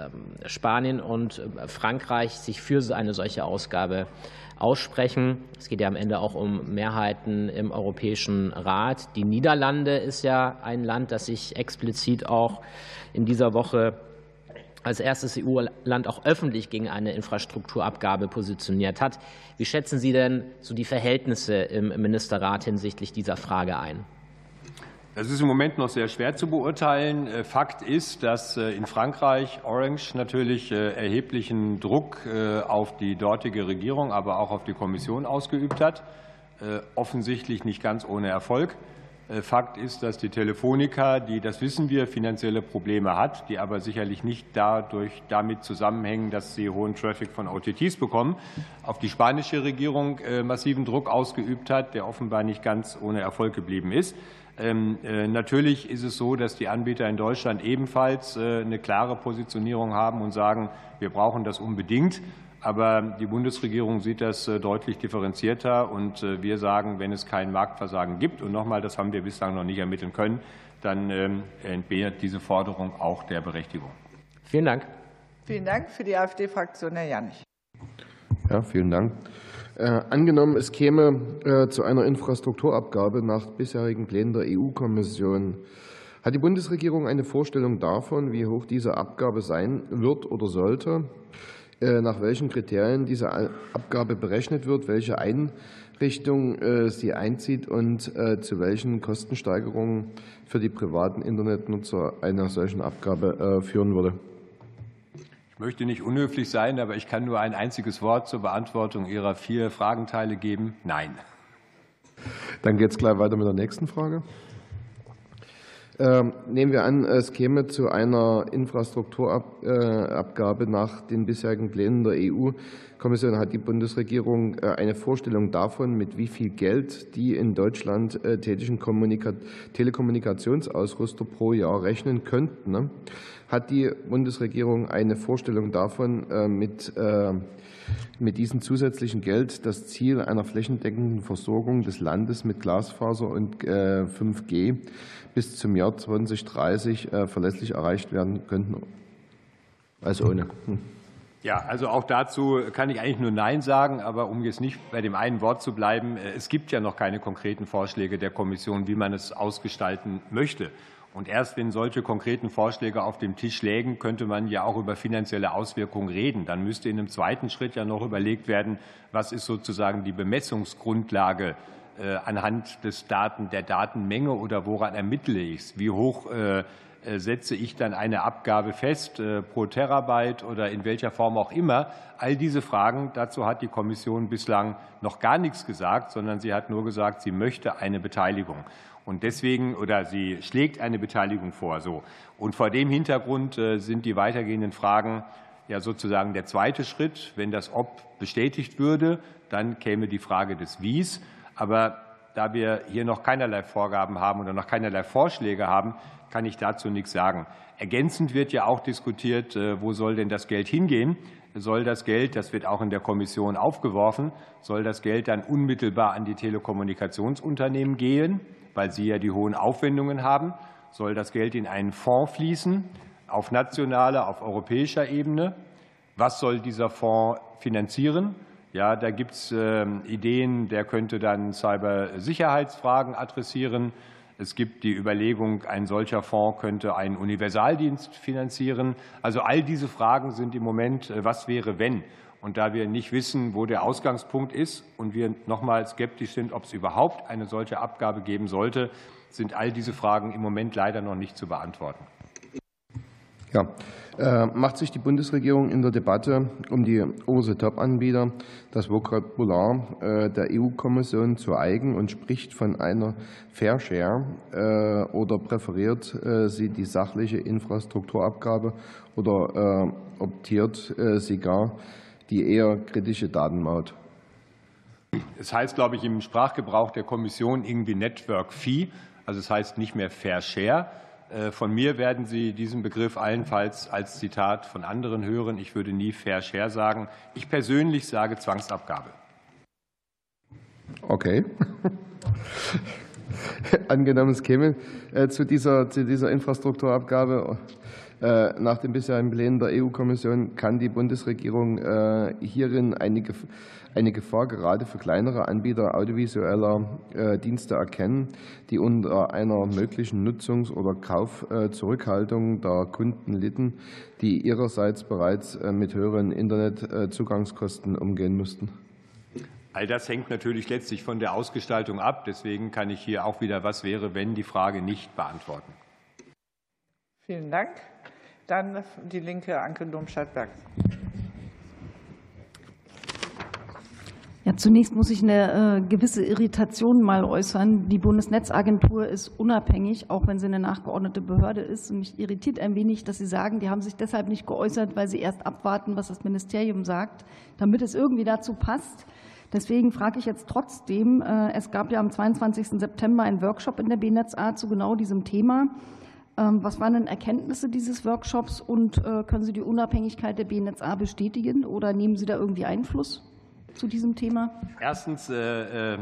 Spanien und äh, Frankreich sich für eine solche Ausgabe aussprechen. Es geht ja am Ende auch um Mehrheiten im Europäischen Rat. Die Niederlande ist ja ein Land, das sich explizit auch in dieser Woche als erstes EU-Land auch öffentlich gegen eine Infrastrukturabgabe positioniert hat. Wie schätzen Sie denn so die Verhältnisse im Ministerrat hinsichtlich dieser Frage ein? Das ist im Moment noch sehr schwer zu beurteilen. Äh, Fakt ist, dass äh, in Frankreich Orange natürlich äh, erheblichen Druck auf die dortige Regierung, aber auch auf die Kommission ausgeübt hat. Offensichtlich nicht ganz ohne Erfolg. Fakt ist, dass die Telefonica, die, das wissen wir, finanzielle Probleme hat, die aber sicherlich nicht dadurch damit zusammenhängen, dass sie hohen Traffic von OTTs bekommen, auf die spanische Regierung massiven Druck ausgeübt hat, der offenbar nicht ganz ohne Erfolg geblieben ist. Ähm, äh, natürlich ist es so, dass die Anbieter in Deutschland ebenfalls äh, eine klare Positionierung haben und sagen, wir brauchen das unbedingt. Aber die Bundesregierung sieht das äh, deutlich differenzierter. Und wir sagen, wenn es kein Marktversagen gibt, und nochmal, das haben wir bislang noch nicht ermitteln können, dann ähm, entbehrt diese Forderung auch der Berechtigung. Vielen Dank. Vielen Dank für die AfD-Fraktion, Herr Janich. Ja, vielen Dank. Äh, angenommen, es käme äh, zu einer Infrastrukturabgabe nach bisherigen Plänen der EU-Kommission. Hat die Bundesregierung eine Vorstellung davon, wie hoch diese Abgabe sein wird oder sollte, äh, nach welchen Kriterien diese Abgabe berechnet wird, welche Einrichtung sie einzieht und zu welchen Kostensteigerungen für die privaten Internetnutzer eine solche Abgabe führen würde? Ich möchte nicht unhöflich sein, aber ich kann nur ein einziges Wort zur Beantwortung Ihrer vier Fragenteile geben. Nein. Dann geht es gleich weiter mit der nächsten Frage. Ähm, nehmen wir an, es käme zu einer Infrastrukturabgabe nach den bisherigen Plänen der EU-Kommission. Hat die Bundesregierung äh, eine Vorstellung davon, mit wie viel Geld die in Deutschland äh, tätigen Telekommunikationsausrüster pro Jahr rechnen könnten? Ne? Hat die Bundesregierung eine Vorstellung davon, äh, mit mit diesem zusätzlichen Geld das Ziel einer flächendeckenden Versorgung des Landes mit Glasfaser und 5G bis zum Jahr 2030 äh, verlässlich erreicht werden könnten? Also ohne. Hm. Ja, also auch dazu kann ich eigentlich nur Nein sagen. Aber um jetzt nicht bei dem einen Wort zu bleiben, äh, es gibt ja noch keine konkreten Vorschläge der Kommission, wie man es ausgestalten möchte. Und erst wenn solche konkreten Vorschläge auf dem Tisch lägen, könnte man ja auch über finanzielle Auswirkungen reden. Dann müsste in einem zweiten Schritt ja noch überlegt werden, was ist sozusagen die Bemessungsgrundlage äh, anhand des Daten, der Datenmenge oder woran ermittle ich es? Wie hoch äh, setze ich dann eine Abgabe fest pro Terabyte oder in welcher Form auch immer? All diese Fragen, dazu hat die Kommission bislang noch gar nichts gesagt, sondern sie hat nur gesagt, sie möchte eine Beteiligung. Und deswegen oder sie schlägt eine Beteiligung vor. So. Und vor dem Hintergrund sind die weitergehenden Fragen ja sozusagen der zweite Schritt. Wenn das Ob bestätigt würde, dann käme die Frage des Wies. Aber da wir hier noch keinerlei Vorgaben haben oder noch keinerlei Vorschläge haben, kann ich dazu nichts sagen. Ergänzend wird ja auch diskutiert, äh, wo soll denn das Geld hingehen? Soll das Geld, das wird auch in der Kommission aufgeworfen, soll das Geld dann unmittelbar an die Telekommunikationsunternehmen gehen, weil sie ja die hohen Aufwendungen haben? Soll das Geld in einen Fonds fließen, auf nationaler, auf europäischer Ebene? Was soll dieser Fonds finanzieren? Ja, da gibt es ähm, Ideen, der könnte dann Cybersicherheitsfragen adressieren. Es gibt die Überlegung, ein solcher Fonds könnte einen Universaldienst finanzieren. Also all diese Fragen sind im Moment, äh, was wäre, wenn? Und da wir nicht wissen, wo der Ausgangspunkt ist und wir noch mal skeptisch sind, ob es überhaupt eine solche Abgabe geben sollte, sind all diese Fragen im Moment leider noch nicht zu beantworten. Ja, äh, macht sich die Bundesregierung in der Debatte um die Over-the-Top-Anbieter das Vokabular äh, der EU-Kommission zu eigen und spricht von einer Fair Share äh, oder präferiert sie die sachliche Infrastrukturabgabe oder optiert sie gar die eher kritische Datenmaut? Es heißt, glaube ich, im Sprachgebrauch der Kommission irgendwie Network Fee. Also es heißt nicht mehr Fair Share. Äh, von mir werden Sie diesen Begriff allenfalls als Zitat von anderen hören. Ich würde nie Fair Share sagen. Ich persönlich sage Zwangsabgabe. Okay. <laughs> Angenommen, es käme äh, zu dieser, zu dieser Infrastrukturabgabe nach den bisherigen Plänen der EU-Kommission, kann die Bundesregierung hierin einige eine Gefahr gerade für kleinere Anbieter audiovisueller äh, Dienste erkennen, die unter einer möglichen Nutzungs- oder Kaufzurückhaltung der Kunden litten, die ihrerseits bereits äh, mit höheren Internetzugangskosten umgehen mussten? All das hängt natürlich letztlich von der Ausgestaltung ab. Deswegen kann ich hier auch wieder Was wäre, wenn die Frage nicht beantworten. Vielen Dank. Dann die Linke, Anke Domscheit-Berg. Ja, zunächst muss ich eine äh, gewisse Irritation mal äußern. Die Bundesnetzagentur ist unabhängig, auch wenn sie eine nachgeordnete Behörde ist. Und mich irritiert ein wenig, dass Sie sagen, die haben sich deshalb nicht geäußert, weil sie erst abwarten, was das Ministerium sagt, damit es irgendwie dazu passt. Deswegen frage ich jetzt trotzdem, äh, es gab ja am 22. September einen Workshop in der BNetzA zu genau diesem Thema. Ähm, was waren denn Erkenntnisse dieses Workshops und äh, können Sie die Unabhängigkeit der BNetzA bestätigen oder nehmen Sie da irgendwie Einfluss? zu diesem Thema? Erstens, äh, äh,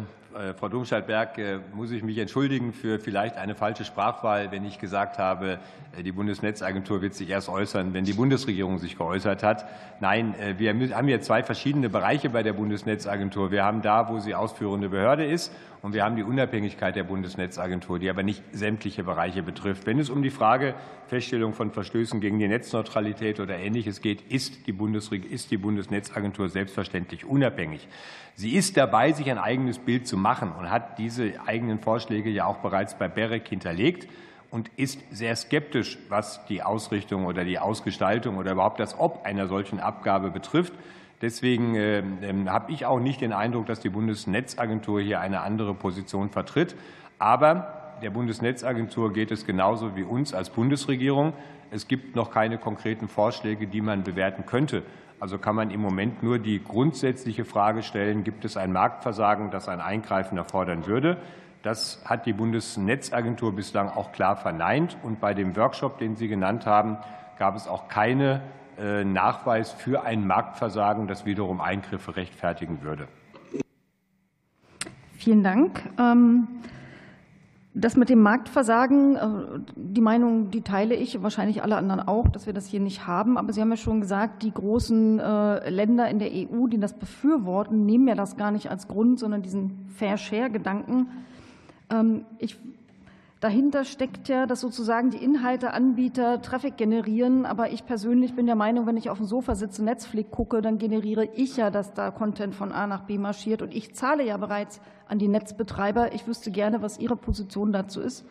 Frau Domscheit-Berg, äh, muss ich mich entschuldigen für vielleicht eine falsche Sprachwahl, wenn ich gesagt habe, äh, die Bundesnetzagentur wird sich erst äußern, wenn die Bundesregierung sich geäußert hat. Nein, äh, wir haben hier zwei verschiedene Bereiche bei der Bundesnetzagentur. Wir haben da, wo sie ausführende Behörde ist, und wir haben die Unabhängigkeit der Bundesnetzagentur, die aber nicht sämtliche Bereiche betrifft. Wenn es um die Frage Feststellung von Verstößen gegen die Netzneutralität oder Ähnliches geht, ist die Bundesnetzagentur selbstverständlich unabhängig. Sie ist dabei, sich ein eigenes Bild zu machen und hat diese eigenen Vorschläge ja auch bereits bei BEREC hinterlegt und ist sehr skeptisch, was die Ausrichtung oder die Ausgestaltung oder überhaupt das Ob einer solchen Abgabe betrifft. Deswegen ähm, ähm, habe ich auch nicht den Eindruck, dass die Bundesnetzagentur hier eine andere Position vertritt. Aber der Bundesnetzagentur geht es genauso wie uns als Bundesregierung. Es gibt noch keine konkreten Vorschläge, die man bewerten könnte. Also kann man im Moment nur die grundsätzliche Frage stellen, gibt es ein Marktversagen, das ein Eingreifen erfordern würde? Das hat die Bundesnetzagentur bislang auch klar verneint. Und bei dem Workshop, den Sie genannt haben, gab es auch keinen äh, Nachweis für ein Marktversagen, das wiederum Eingriffe rechtfertigen würde. Vielen Dank. Das mit dem Marktversagen, äh, die Meinung, die teile ich, wahrscheinlich alle anderen auch, dass wir das hier nicht haben. Aber Sie haben ja schon gesagt, die großen äh, Länder in der EU, die das befürworten, nehmen ja das gar nicht als Grund, sondern diesen Fair-Share-Gedanken. Ähm, ich Dahinter steckt ja, dass sozusagen die Inhalteanbieter Traffic generieren. Aber ich persönlich bin der Meinung, wenn ich auf dem Sofa sitze, Netflix gucke, dann generiere ich ja, dass da Content von A nach B marschiert. Und ich zahle ja bereits an die Netzbetreiber. Ich wüsste gerne, was Ihre Position dazu ist.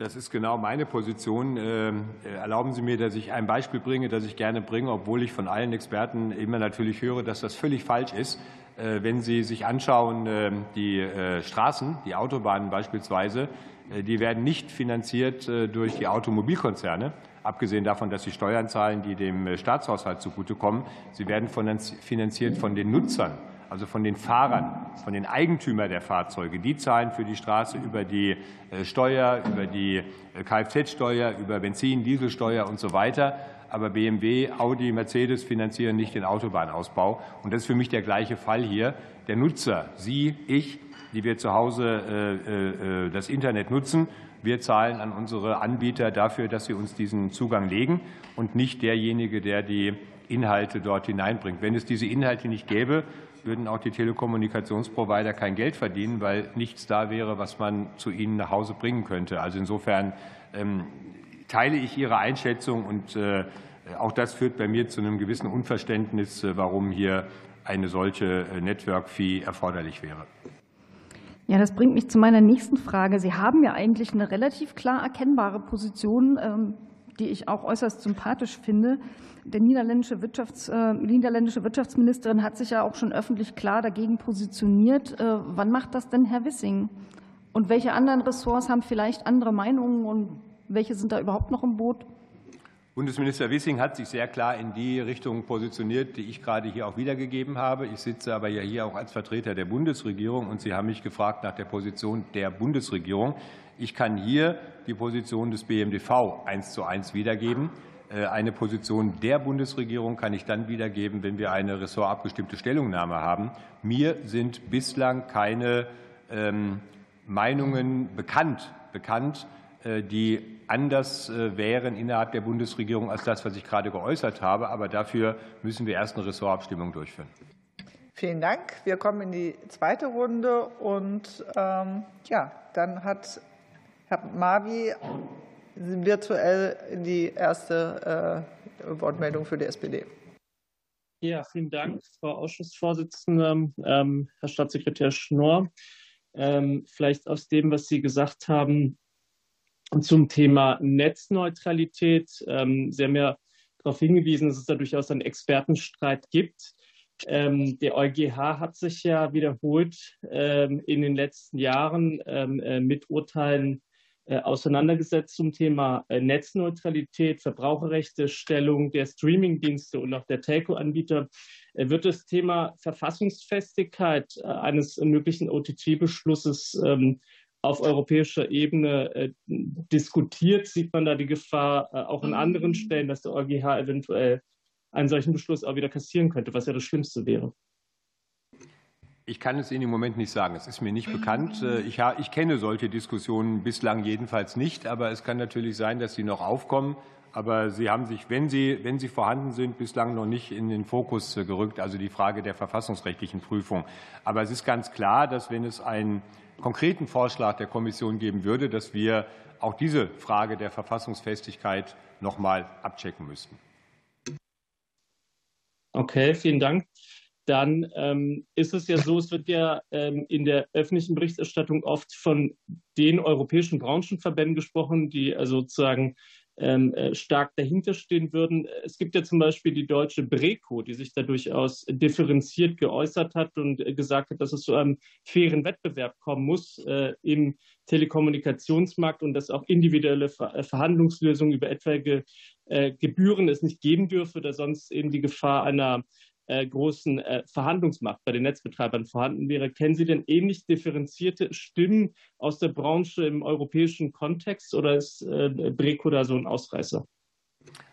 Das ist genau meine Position. Ähm, erlauben Sie mir, dass ich ein Beispiel bringe, das ich gerne bringe, obwohl ich von allen Experten immer natürlich höre, dass das völlig falsch ist. Äh, wenn Sie sich anschauen, ähm, die äh, Straßen, die Autobahnen beispielsweise, die werden nicht finanziert äh, durch die Automobilkonzerne, abgesehen davon, dass sie Steuern zahlen, die dem äh, Staatshaushalt zugutekommen. Sie werden finanziert von den Nutzern, also von den Fahrern, von den Eigentümern der Fahrzeuge. Die zahlen für die Straße über die Steuer, über die Kfz-Steuer, über Benzin, Dieselsteuer und so weiter. Aber BMW, Audi, Mercedes finanzieren nicht den Autobahnausbau. Und das ist für mich der gleiche Fall hier. Der Nutzer, Sie, ich, die wir zu Hause äh, äh, das Internet nutzen. Wir zahlen an unsere Anbieter dafür, dass sie uns diesen Zugang legen und nicht derjenige, der die Inhalte dort hineinbringt. Wenn es diese Inhalte nicht gäbe, würden auch die Telekommunikationsprovider kein Geld verdienen, weil nichts da wäre, was man zu ihnen nach Hause bringen könnte. Also insofern ähm, teile ich Ihre Einschätzung und äh, auch das führt bei mir zu einem gewissen Unverständnis, warum hier eine solche Network-Fee erforderlich wäre. Ja, das bringt mich zu meiner nächsten Frage. Sie haben ja eigentlich eine relativ klar erkennbare Position, ähm, die ich auch äußerst sympathisch finde. Der niederländische, Wirtschafts-, äh, niederländische Wirtschaftsministerin hat sich ja auch schon öffentlich klar dagegen positioniert. Äh, wann macht das denn Herr Wissing? Und welche anderen Ressorts haben vielleicht andere Meinungen und welche sind da überhaupt noch im Boot? Bundesminister Wissing hat sich sehr klar in die Richtung positioniert, die ich gerade hier auch wiedergegeben habe. Ich sitze aber ja hier auch als Vertreter der Bundesregierung, und Sie haben mich gefragt nach der Position der Bundesregierung. Ich kann hier die Position des BMDV eins zu eins wiedergeben. Äh, eine Position der Bundesregierung kann ich dann wiedergeben, wenn wir eine ressortabgestimmte Stellungnahme haben. Mir sind bislang keine ähm, Meinungen bekannt, bekannt äh, die anders äh, wären innerhalb der Bundesregierung als das, was ich gerade geäußert habe. Aber dafür müssen wir erst eine Ressortabstimmung durchführen. Vielen Dank. Wir kommen in die zweite Runde. Und ähm, ja, dann hat Herr Mavi virtuell die erste äh, Wortmeldung für die SPD. Ja, vielen Dank, Frau Ausschussvorsitzende, ähm, Herr Staatssekretär Schnorr. Ähm, vielleicht aus dem, was Sie gesagt haben, zum Thema Netzneutralität. Ähm, Sie haben ja darauf hingewiesen, dass es da durchaus einen Expertenstreit gibt. Ähm, der EuGH hat sich ja wiederholt ähm, in den letzten Jahren äh, mit Urteilen äh, auseinandergesetzt zum Thema äh, Netzneutralität, Verbraucherrechte, Stellung der Streamingdienste und auch der Telco-Anbieter. Wird das Thema Verfassungsfestigkeit eines möglichen OTT-Beschlusses auf europäischer Ebene äh, diskutiert, sieht man da die Gefahr äh, auch an anderen mhm. Stellen, dass der EuGH eventuell einen solchen Beschluss auch wieder kassieren könnte, was ja das Schlimmste wäre. Ich kann es Ihnen im Moment nicht sagen. Es ist mir nicht bekannt. Äh, ich, ich, kenne solche Diskussionen bislang jedenfalls nicht. Aber es kann natürlich sein, dass sie noch aufkommen. Aber sie haben sich, wenn sie, wenn sie vorhanden sind, bislang noch nicht in den Fokus gerückt, also die Frage der verfassungsrechtlichen Prüfung. Aber es ist ganz klar, dass wenn es ein konkreten Vorschlag der Kommission geben würde, dass wir auch diese Frage der Verfassungsfestigkeit noch mal abchecken müssten. Okay, vielen Dank. Dann ähm, ist es ja so, es wird ja ähm, in der öffentlichen Berichterstattung oft von den europäischen Branchenverbänden gesprochen, die also sozusagen ähm, äh, stark dahinter stehen würden. Es gibt ja zum Beispiel die deutsche Breco, die sich da durchaus differenziert geäußert hat und gesagt hat, dass es zu einem fairen Wettbewerb kommen muss äh, im Telekommunikationsmarkt und dass auch individuelle Verhandlungslösungen über etwaige äh, Gebühren es nicht geben dürfe, da sonst eben die Gefahr einer äh, großen äh, Verhandlungsmacht bei den Netzbetreibern vorhanden wäre. Kennen Sie denn ähnlich differenzierte Stimmen aus der Branche im europäischen Kontext oder ist äh, Breco da so ein Ausreißer?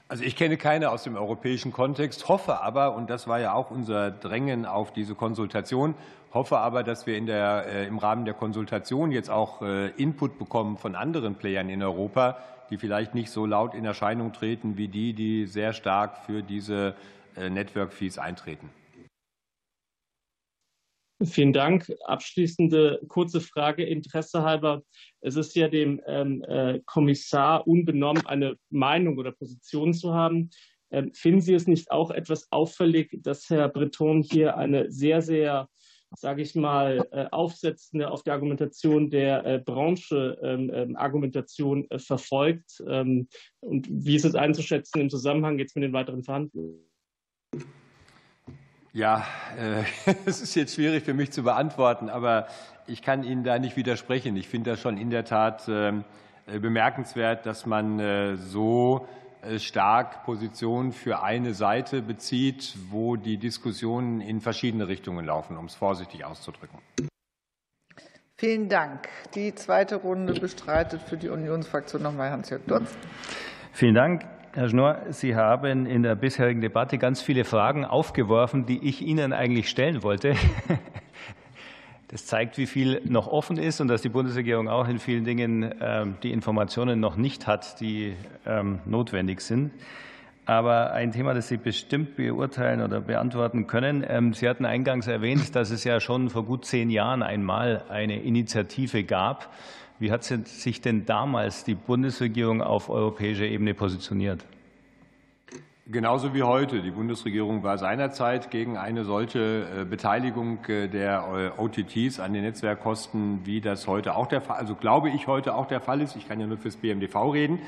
Also ich kenne keine aus dem europäischen Kontext, hoffe aber, und das war ja auch unser Drängen auf diese Konsultation, hoffe aber, dass wir in der, im Rahmen der Konsultation jetzt auch Input bekommen von anderen Playern in Europa, die vielleicht nicht so laut in Erscheinung treten wie die, die sehr stark für diese äh, Network Fees eintreten. Vielen Dank. Abschließende kurze Frage, Interesse halber. Es ist ja dem ähm, äh, Kommissar unbenommen, eine Meinung oder Position zu haben. Ähm, finden Sie es nicht auch etwas auffällig, dass Herr Breton hier eine sehr, sehr, sage ich mal, äh, aufsetzende auf die Argumentation der äh, Branche ähm, Argumentation äh, verfolgt? Und wie ist es einzuschätzen im Zusammenhang jetzt mit den weiteren Verhandlungen? Ja, äh, <laughs> es ist jetzt schwierig für mich zu beantworten, aber ich kann Ihnen da nicht widersprechen. Ich finde das schon in der Tat ähm, äh, bemerkenswert, dass man äh, so stark Positionen für eine Seite bezieht, wo die Diskussionen in verschiedene Richtungen laufen, um es vorsichtig auszudrücken. Vielen Dank. Die zweite Runde bestreitet für die Unionsfraktion nochmal Hans-Jörg Dutz. Vielen Dank. Herr Schnorr, Sie haben in der bisherigen Debatte ganz viele Fragen aufgeworfen, die ich Ihnen eigentlich stellen wollte. <laughs> Das zeigt, wie viel noch offen ist und dass die Bundesregierung auch in vielen Dingen ähm, die Informationen noch nicht hat, die ähm, notwendig sind. Aber ein Thema, das Sie bestimmt beurteilen oder beantworten können. Ähm, Sie hatten eingangs erwähnt, dass es ja schon vor gut zehn Jahren einmal eine Initiative gab, wie hat sich denn damals die Bundesregierung auf europäischer Ebene positioniert? Genauso wie heute. Die Bundesregierung war seinerzeit gegen eine solche äh, Beteiligung äh, der äh, OTTs an den Netzwerkkosten, wie das heute auch der Fall, also glaube ich heute auch der Fall ist. Ich kann ja nur fürs BMDV reden.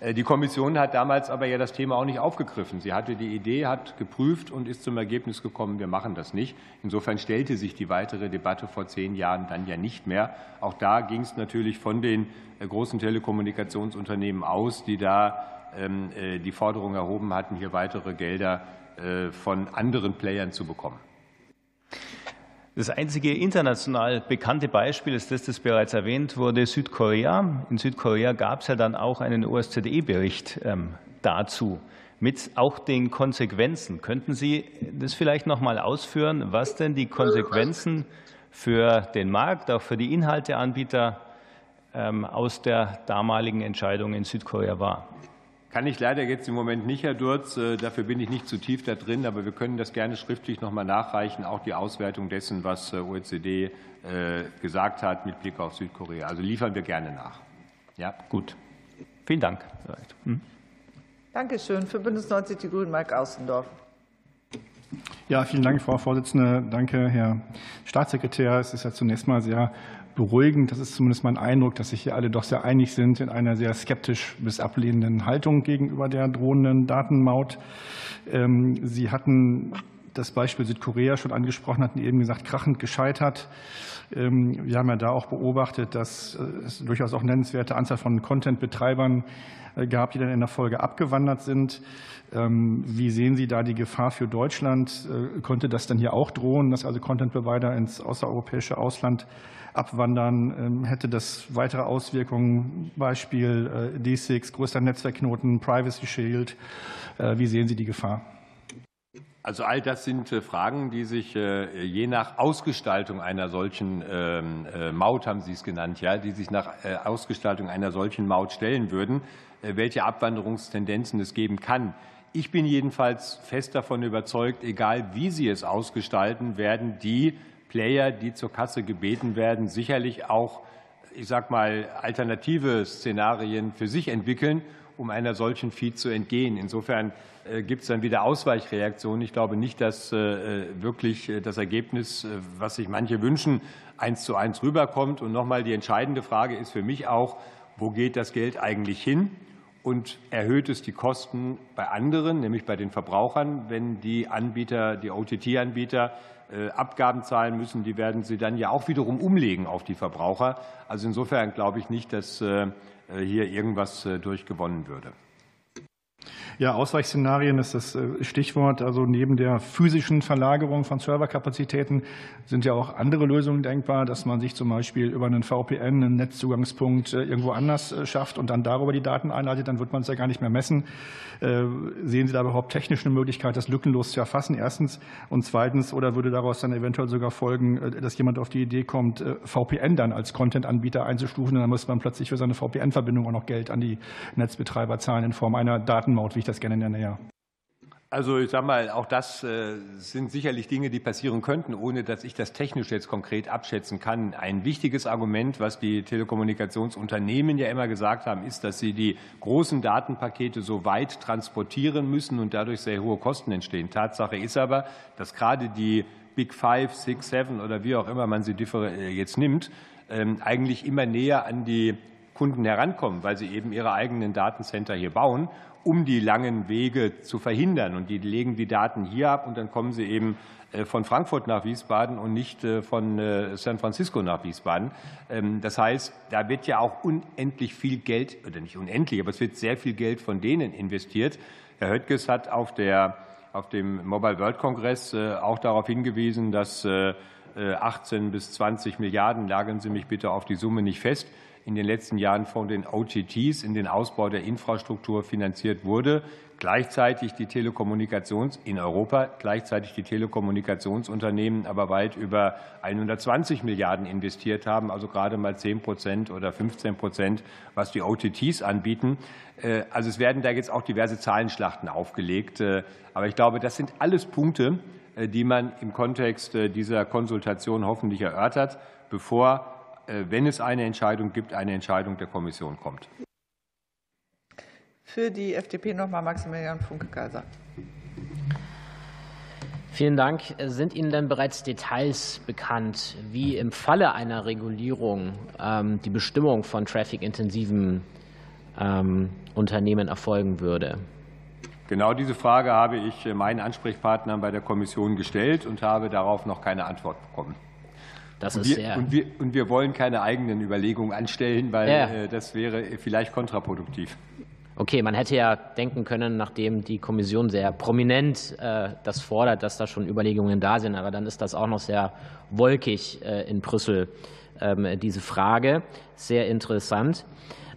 Äh, die Kommission hat damals aber ja das Thema auch nicht aufgegriffen. Sie hatte die Idee, hat geprüft und ist zum Ergebnis gekommen, wir machen das nicht. Insofern stellte sich die weitere Debatte vor zehn Jahren dann ja nicht mehr. Auch da ging es natürlich von den äh, großen Telekommunikationsunternehmen aus, die da ähm, äh, die Forderung erhoben hatten, hier weitere Gelder von anderen Playern zu bekommen. Das einzige international bekannte Beispiel ist das, das bereits erwähnt wurde, Südkorea. In Südkorea gab es ja dann auch einen OSZE-Bericht ähm, dazu mit auch den Konsequenzen. Könnten Sie das vielleicht noch mal ausführen, was denn die Konsequenzen für den Markt, auch für die Inhalteanbieter ähm, aus der damaligen Entscheidung in Südkorea war? Kann ich leider jetzt im Moment nicht, Herr Durz. Äh, dafür bin ich nicht zu tief da drin, aber wir können das gerne schriftlich noch mal nachreichen, auch die Auswertung dessen, was äh, OECD äh, gesagt hat mit Blick auf Südkorea. Also liefern wir gerne nach. Ja, gut. Vielen Dank. Hm. Danke schön. Für Bündnis 90 Die Grünen, Mike Außendorf. Ja, vielen Dank, Frau Vorsitzende. Danke, Herr Staatssekretär. Es ist ja zunächst mal sehr beruhigend. Das ist zumindest mein Eindruck, dass sich hier alle doch sehr einig sind in einer sehr skeptisch bis ablehnenden Haltung gegenüber der drohenden Datenmaut. Ähm, Sie hatten das Beispiel Südkorea schon angesprochen, hatten eben gesagt, krachend gescheitert. Ähm, wir haben ja da auch beobachtet, dass es durchaus auch nennenswerte Anzahl von Content-Betreibern äh, gab, die dann in der Folge abgewandert sind. Ähm, wie sehen Sie da die Gefahr für Deutschland? Äh, könnte das dann hier auch drohen, dass also Content-Provider ins außereuropäische Ausland abwandern? Ähm, hätte das weitere Auswirkungen? Beispiel äh, D6, größter Netzwerkknoten, Privacy Shield. Äh, wie sehen Sie die Gefahr? Also all das sind äh, Fragen, die sich je nach Ausgestaltung einer solchen ähm, Maut, haben Sie es genannt, ja, die sich nach Ausgestaltung einer solchen Maut stellen würden, welche Abwanderungstendenzen es geben kann. Ich bin jedenfalls fest davon überzeugt, egal wie Sie es ausgestalten, werden die Player, die zur Kasse gebeten werden, sicherlich auch, ich sag mal, alternative Szenarien für sich entwickeln, um einer solchen Feed zu entgehen. Insofern äh, gibt es dann wieder Ausweichreaktionen. Ich glaube nicht, dass äh, wirklich äh, das Ergebnis, was sich manche wünschen, eins zu eins rüberkommt. Und nochmal, die entscheidende Frage ist für mich auch, wo geht das Geld eigentlich hin? und erhöht es die Kosten bei anderen, nämlich bei den Verbrauchern, wenn die Anbieter, die OTT-Anbieter Abgaben zahlen müssen, die werden sie dann ja auch wiederum umlegen auf die Verbraucher. Also insofern glaube ich nicht, dass hier irgendwas durchgewonnen würde. Ja, Ausweichszenarien ist das äh, Stichwort. Also neben der physischen Verlagerung von Serverkapazitäten sind ja auch andere Lösungen denkbar, dass man sich zum Beispiel über einen VPN, einen Netzzugangspunkt äh, irgendwo anders äh, schafft und dann darüber die Daten einleitet. Dann wird man es ja gar nicht mehr messen. Sehen Sie da überhaupt technisch eine Möglichkeit, das lückenlos zu erfassen? Erstens. Und zweitens, oder würde daraus dann eventuell sogar folgen, dass jemand auf die Idee kommt, VPN dann als Content-Anbieter einzustufen? Und dann muss man plötzlich für seine VPN-Verbindung auch noch Geld an die Netzbetreiber zahlen in Form einer Datenmaut, wie ich das gerne nenne, ja. Also ich sage mal, auch das äh, sind sicherlich Dinge, die passieren könnten, ohne dass ich das technisch jetzt konkret abschätzen kann. Ein wichtiges Argument, was die Telekommunikationsunternehmen ja immer gesagt haben, ist, dass sie die großen Datenpakete so weit transportieren müssen und dadurch sehr hohe Kosten entstehen. Tatsache ist aber, dass gerade die Big Five, Six, Seven oder wie auch immer man sie äh, jetzt nimmt, ähm, eigentlich immer näher an die Kunden herankommen, weil sie eben ihre eigenen Datencenter hier bauen um die langen Wege zu verhindern. Und die legen die Daten hier ab und dann kommen sie eben äh, von Frankfurt nach Wiesbaden und nicht äh, von äh, San Francisco nach Wiesbaden. Ähm, das heißt, da wird ja auch unendlich viel Geld, oder nicht unendlich, aber es wird sehr viel Geld von denen investiert. Herr Höttges hat auf, der, auf dem Mobile World Congress auch darauf hingewiesen, dass 18 bis 20 Milliarden, lagen Sie mich bitte auf die Summe nicht fest, in den letzten Jahren von den OTTs in den Ausbau der Infrastruktur finanziert wurde, gleichzeitig die Telekommunikations in Europa, gleichzeitig die Telekommunikationsunternehmen aber weit über 120 Milliarden investiert haben, also gerade mal 10 Prozent oder 15 Prozent, was die OTTs anbieten. Äh, also es werden da jetzt auch diverse Zahlenschlachten aufgelegt. Äh, aber ich glaube, das sind alles Punkte, äh, die man im Kontext dieser Konsultation hoffentlich erörtert, bevor wenn es eine Entscheidung gibt, eine Entscheidung der Kommission kommt. Für die FDP nochmal Maximilian Funke-Kaiser. Vielen Dank. Sind Ihnen denn bereits Details bekannt, wie im Falle einer Regulierung ähm, die Bestimmung von traffic-intensiven ähm, Unternehmen erfolgen würde? Genau diese Frage habe ich äh, meinen Ansprechpartnern bei der Kommission gestellt und habe darauf noch keine Antwort bekommen. Das und, ist wir, sehr und, wir, und wir wollen keine eigenen Überlegungen anstellen, weil ja. Äh, das wäre vielleicht kontraproduktiv. Okay, man hätte ja denken können, nachdem die Kommission sehr prominent äh, das fordert, dass da schon Überlegungen da sind, aber dann ist das auch noch sehr wolkig äh, in Brüssel, ähm, diese Frage. Sehr interessant.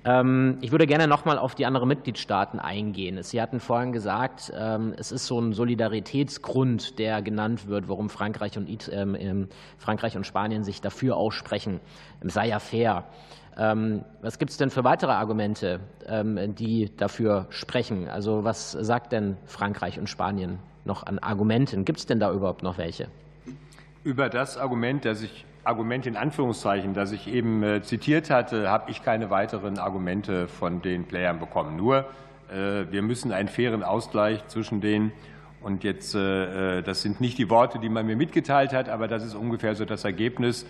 Ähm, ich würde gerne noch mal auf die anderen Mitgliedstaaten eingehen. Sie hatten vorhin gesagt, ähm, es ist so ein Solidaritätsgrund, der genannt wird, warum Frankreich und, ähm, Frankreich und Spanien sich dafür aussprechen. Sei ja fair. Was gibt es denn für weitere Argumente, die dafür sprechen? Also was sagt denn Frankreich und Spanien noch an Argumenten? Gibt es denn da überhaupt noch welche? Über das Argument, das ich Argument in Anführungszeichen, das ich eben äh, zitiert hatte, habe ich keine weiteren Argumente von den Playern bekommen. Nur, äh, wir müssen einen fairen Ausgleich zwischen den und jetzt, äh, das sind nicht die Worte, die man mir mitgeteilt hat, aber das ist ungefähr so das Ergebnis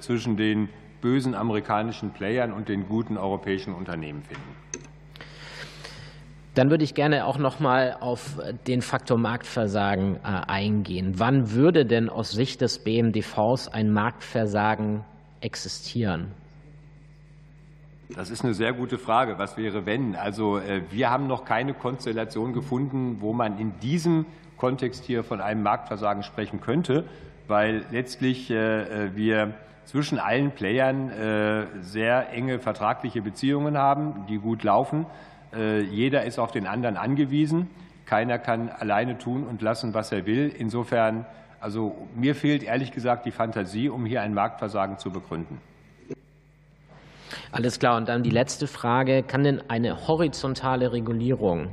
zwischen den bösen amerikanischen Playern und den guten europäischen Unternehmen finden. Dann würde ich gerne auch noch mal auf den Faktor Marktversagen äh, eingehen. Wann würde denn aus Sicht des BMDVs ein Marktversagen existieren? Das ist eine sehr gute Frage. Was wäre, wenn? Also, äh, wir haben noch keine Konstellation gefunden, wo man in diesem Kontext hier von einem Marktversagen sprechen könnte, weil letztlich äh, wir zwischen allen Playern sehr enge vertragliche Beziehungen haben, die gut laufen. Äh, jeder ist auf den anderen angewiesen. Keiner kann alleine tun und lassen, was er will. Insofern, also mir fehlt ehrlich gesagt die Fantasie, um hier ein Marktversagen zu begründen. Alles klar. Und dann die letzte Frage. Kann denn eine horizontale Regulierung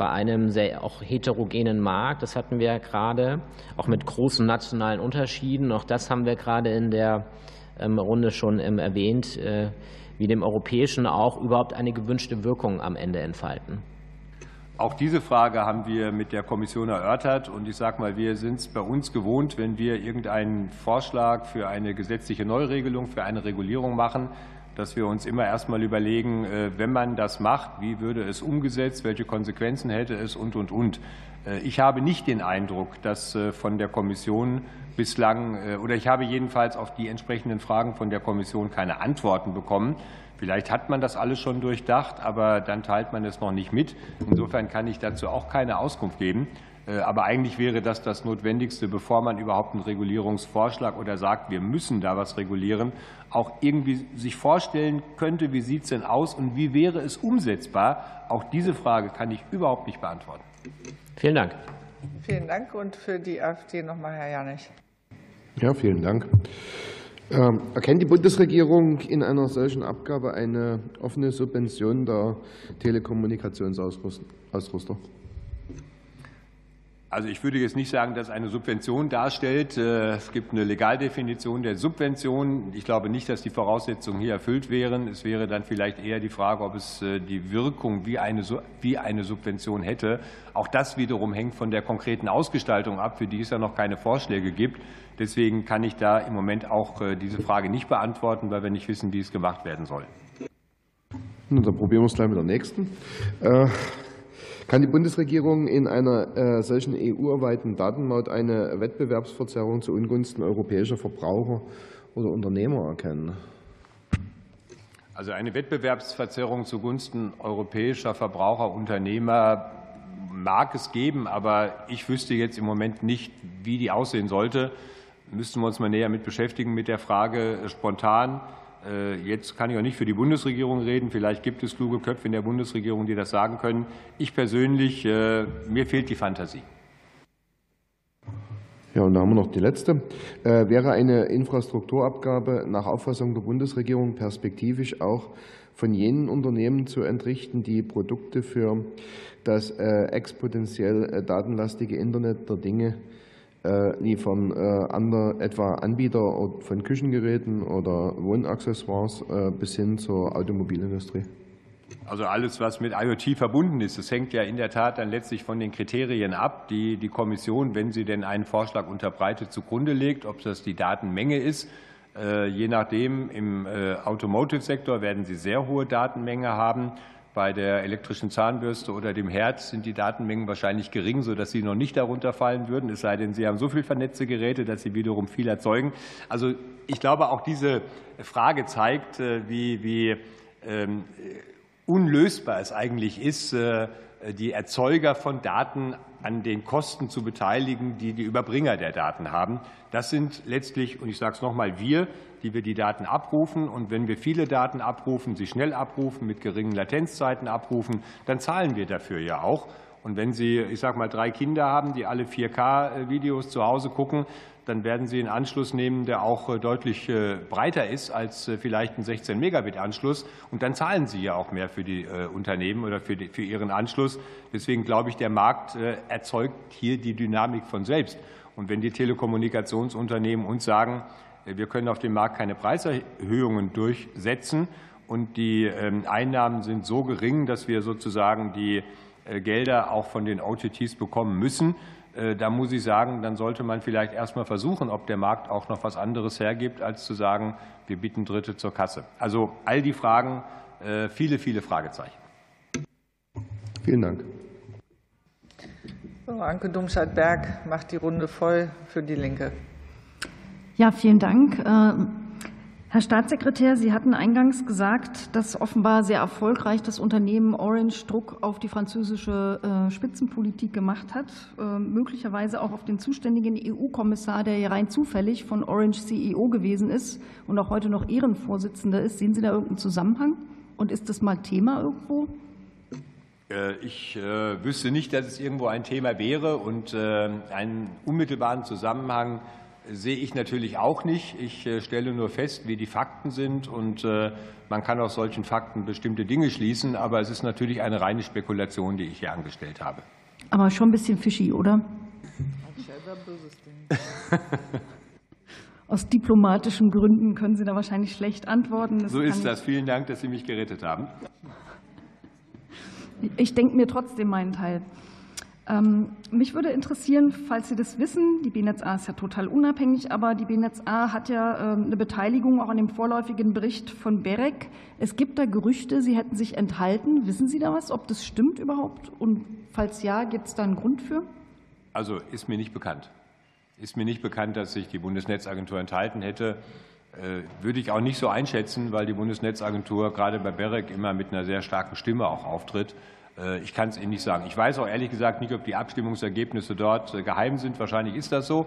bei einem sehr auch heterogenen Markt, das hatten wir ja gerade, auch mit großen nationalen Unterschieden, auch das haben wir gerade in der ähm, Runde schon ähm, erwähnt, äh, wie dem europäischen auch überhaupt eine gewünschte Wirkung am Ende entfalten? Auch diese Frage haben wir mit der Kommission erörtert. Und ich sage mal, wir sind es bei uns gewohnt, wenn wir irgendeinen Vorschlag für eine gesetzliche Neuregelung, für eine Regulierung machen, dass wir uns immer erst mal überlegen, wenn man das macht, wie würde es umgesetzt, welche Konsequenzen hätte es und, und, und. Ich habe nicht den Eindruck, dass von der Kommission bislang, oder ich habe jedenfalls auf die entsprechenden Fragen von der Kommission keine Antworten bekommen. Vielleicht hat man das alles schon durchdacht, aber dann teilt man es noch nicht mit. Insofern kann ich dazu auch keine Auskunft geben. Äh, aber eigentlich wäre das das Notwendigste, bevor man überhaupt einen Regulierungsvorschlag oder sagt, wir müssen da was regulieren, auch irgendwie sich vorstellen könnte, wie sieht es denn aus und wie wäre es umsetzbar. Auch diese Frage kann ich überhaupt nicht beantworten. Vielen Dank. Vielen Dank. Und für die AfD nochmal Herr Janich. Ja, vielen Dank. Ähm, erkennt die Bundesregierung in einer solchen Abgabe eine offene Subvention der Telekommunikationsausrüster? Also ich würde jetzt nicht sagen, dass eine Subvention darstellt. Äh, es gibt eine Legaldefinition der Subvention. Ich glaube nicht, dass die Voraussetzungen hier erfüllt wären. Es wäre dann vielleicht eher die Frage, ob es äh, die Wirkung wie eine, wie eine Subvention hätte. Auch das wiederum hängt von der konkreten Ausgestaltung ab, für die es ja noch keine Vorschläge gibt. Deswegen kann ich da im Moment auch äh, diese Frage nicht beantworten, weil wir nicht wissen, wie es gemacht werden soll. Dann probieren wir es gleich mit der nächsten. Kann die Bundesregierung in einer äh, solchen EU-weiten Datenmaut eine Wettbewerbsverzerrung zu Ungunsten europäischer Verbraucher oder Unternehmer erkennen? Also eine Wettbewerbsverzerrung zugunsten europäischer Verbraucher, Unternehmer mag es geben, aber ich wüsste jetzt im Moment nicht, wie die aussehen sollte müssten wir uns mal näher mit beschäftigen mit der Frage spontan. Äh, jetzt kann ich auch nicht für die Bundesregierung reden. Vielleicht gibt es kluge Köpfe in der Bundesregierung, die das sagen können. Ich persönlich, äh, mir fehlt die Fantasie. Ja, und da haben wir noch die letzte. Wäre eine Infrastrukturabgabe nach Auffassung der Bundesregierung perspektivisch auch von jenen Unternehmen zu entrichten, die Produkte für das exponentiell datenlastige Internet der Dinge liefern äh, andere, etwa Anbieter von Küchengeräten oder Wohnaccessoires äh, bis hin zur Automobilindustrie? Also alles, was mit IoT verbunden ist, das hängt ja in der Tat dann letztlich von den Kriterien ab, die die Kommission, wenn sie denn einen Vorschlag unterbreitet, zugrunde legt, ob das die Datenmenge ist. Äh, je nachdem, im Automotive-Sektor werden sie sehr hohe Datenmenge haben. Bei der elektrischen Zahnbürste oder dem Herd sind die Datenmengen wahrscheinlich gering, sodass sie noch nicht darunter fallen würden, es sei denn, sie haben so viel vernetzte Geräte, dass sie wiederum viel erzeugen. Also ich glaube, auch diese Frage zeigt, äh, wie, wie ähm, unlösbar es eigentlich ist, äh, die Erzeuger von Daten an den Kosten zu beteiligen, die die Überbringer der Daten haben. Das sind letztlich, und ich sage es noch mal, wir, die wir die Daten abrufen. Und wenn wir viele Daten abrufen, sie schnell abrufen, mit geringen Latenzzeiten abrufen, dann zahlen wir dafür ja auch. Und wenn Sie, ich sage mal, drei Kinder haben, die alle 4K-Videos zu Hause gucken, dann werden Sie einen Anschluss nehmen, der auch äh, deutlich äh, breiter ist als äh, vielleicht ein 16 Megabit Anschluss. Und dann zahlen Sie ja auch mehr für die Unternehmen oder für, die, für Ihren Anschluss. Deswegen glaube ich, der Markt erzeugt hier die Dynamik von selbst. Und wenn die Telekommunikationsunternehmen uns sagen, wir können auf dem Markt keine Preiserhöhungen durchsetzen und die ähm, Einnahmen sind so gering, dass wir sozusagen die Gelder auch von den OTTs bekommen müssen. Äh, da muss ich sagen, dann sollte man vielleicht erst mal versuchen, ob der Markt auch noch was anderes hergibt, als zu sagen, wir bieten Dritte zur Kasse. Also all die Fragen, äh, viele, viele Fragezeichen. Vielen Dank. So, Anke Domscheit-Berg macht die Runde voll für die Linke. Ja, vielen Dank. Äh, Herr Staatssekretär, Sie hatten eingangs gesagt, dass offenbar sehr erfolgreich das Unternehmen Orange Druck auf die französische äh, Spitzenpolitik gemacht hat, äh, möglicherweise auch auf den zuständigen EU-Kommissar, der ja rein zufällig von Orange CEO gewesen ist und auch heute noch Ehrenvorsitzender ist. Sehen Sie da irgendeinen Zusammenhang? Und ist das mal Thema irgendwo? Ich wüsste nicht, dass es irgendwo ein Thema wäre und einen unmittelbaren Zusammenhang sehe ich natürlich auch nicht. Ich äh, stelle nur fest, wie die Fakten sind. Und äh, man kann aus solchen Fakten bestimmte Dinge schließen. Aber es ist natürlich eine reine Spekulation, die ich hier angestellt habe. Aber schon ein bisschen fishy, oder? <laughs> Aus diplomatischen Gründen können Sie da wahrscheinlich schlecht antworten. Das so ist das. Vielen Dank, dass Sie mich gerettet haben. Ich denke mir trotzdem meinen Teil. Ähm, mich würde interessieren, falls Sie das wissen, die BNetzA ist ja total unabhängig, aber die BNetzA hat ja ähm, eine Beteiligung auch an dem vorläufigen Bericht von BEREC. Es gibt da Gerüchte, Sie hätten sich enthalten. Wissen Sie da was, ob das stimmt überhaupt? Und falls ja, gibt es da einen Grund für? Also ist mir nicht bekannt. Ist mir nicht bekannt, dass sich die Bundesnetzagentur enthalten hätte. Äh, würde ich auch nicht so einschätzen, weil die Bundesnetzagentur gerade bei BEREC immer mit einer sehr starken Stimme auch auftritt. Äh, ich kann es Ihnen nicht sagen. Ich weiß auch ehrlich gesagt nicht, ob die Abstimmungsergebnisse dort äh, geheim sind. Wahrscheinlich ist das so.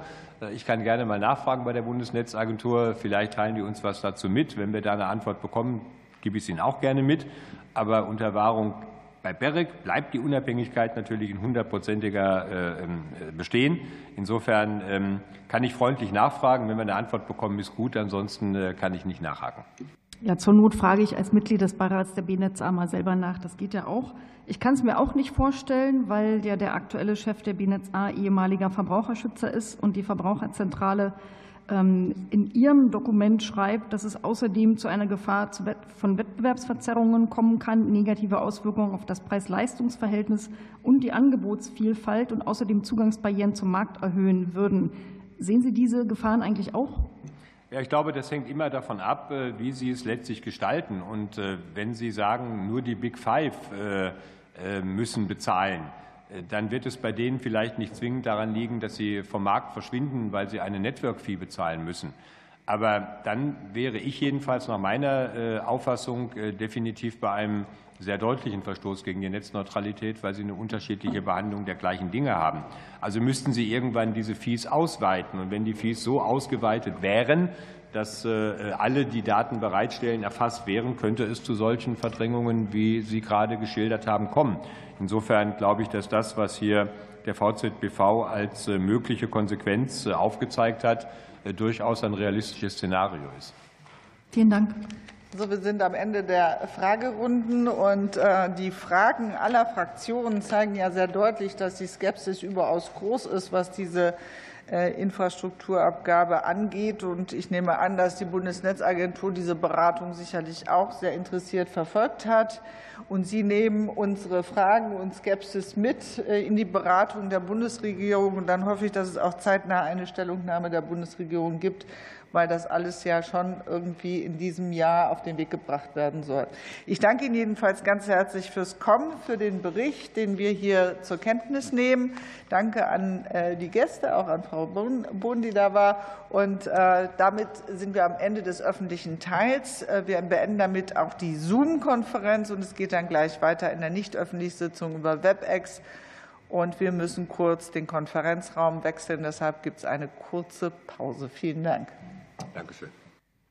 Ich kann gerne mal nachfragen bei der Bundesnetzagentur. Vielleicht teilen die uns was dazu mit. Wenn wir da eine Antwort bekommen, gebe ich es Ihnen auch gerne mit. Aber unter Wahrung bei BEREC bleibt die Unabhängigkeit natürlich in hundertprozentiger ähm, bestehen. Insofern ähm, kann ich freundlich nachfragen. Wenn wir eine Antwort bekommen, ist gut. Ansonsten kann ich nicht nachhaken. Ja, zur Not frage ich als Mitglied des Beirats der BNetzA mal selber nach. Das geht ja auch. Ich kann es mir auch nicht vorstellen, weil ja der aktuelle Chef der BNetzA ehemaliger Verbraucherschützer ist und die Verbraucherzentrale ähm, in ihrem Dokument schreibt, dass es außerdem zu einer Gefahr von Wettbewerbsverzerrungen kommen kann, negative Auswirkungen auf das Preis-Leistungs-Verhältnis und die Angebotsvielfalt und außerdem Zugangsbarrieren zum Markt erhöhen würden. Sehen Sie diese Gefahren eigentlich auch? Ja, ich glaube, das hängt immer davon ab, äh, wie Sie es letztlich gestalten. Und äh, wenn Sie sagen, nur die Big Five äh, müssen bezahlen, dann wird es bei denen vielleicht nicht zwingend daran liegen, dass sie vom Markt verschwinden, weil sie eine Network-Fee bezahlen müssen. Aber dann wäre ich jedenfalls nach meiner Auffassung definitiv bei einem sehr deutlichen Verstoß gegen die Netzneutralität, weil sie eine unterschiedliche Behandlung der gleichen Dinge haben. Also müssten sie irgendwann diese Fees ausweiten. Und wenn die Fees so ausgeweitet wären, dass äh, alle, die Daten bereitstellen, erfasst wären, könnte es zu solchen Verdrängungen, wie Sie gerade geschildert haben, kommen. Insofern glaube ich, dass das, was hier der VZBV als äh, mögliche Konsequenz äh, aufgezeigt hat, durchaus ein realistisches Szenario ist. Vielen Dank. So, wir sind am Ende der Fragerunden und äh, die Fragen aller Fraktionen zeigen ja sehr deutlich, dass die Skepsis überaus groß ist, was diese äh, Infrastrukturabgabe angeht. Und ich nehme an, dass die Bundesnetzagentur diese Beratung sicherlich auch sehr interessiert verfolgt hat. Und Sie nehmen unsere Fragen und Skepsis mit äh, in die Beratung der Bundesregierung. Und dann hoffe ich, dass es auch zeitnah eine Stellungnahme der Bundesregierung gibt, weil das alles ja schon irgendwie in diesem Jahr auf den Weg gebracht werden soll. Ich danke Ihnen jedenfalls ganz herzlich fürs Kommen, für den Bericht, den wir hier zur Kenntnis nehmen. Danke an äh, die Gäste, auch an Frau Bohn, die da war. Und äh, damit sind wir am Ende des öffentlichen Teils. Äh, wir beenden damit auch die Zoom-Konferenz und es geht dann gleich weiter in der nicht öffentlichen Sitzung über WebEx. Und wir müssen kurz den Konferenzraum wechseln. Deshalb gibt es eine kurze Pause. Vielen Dank. Dankeschön.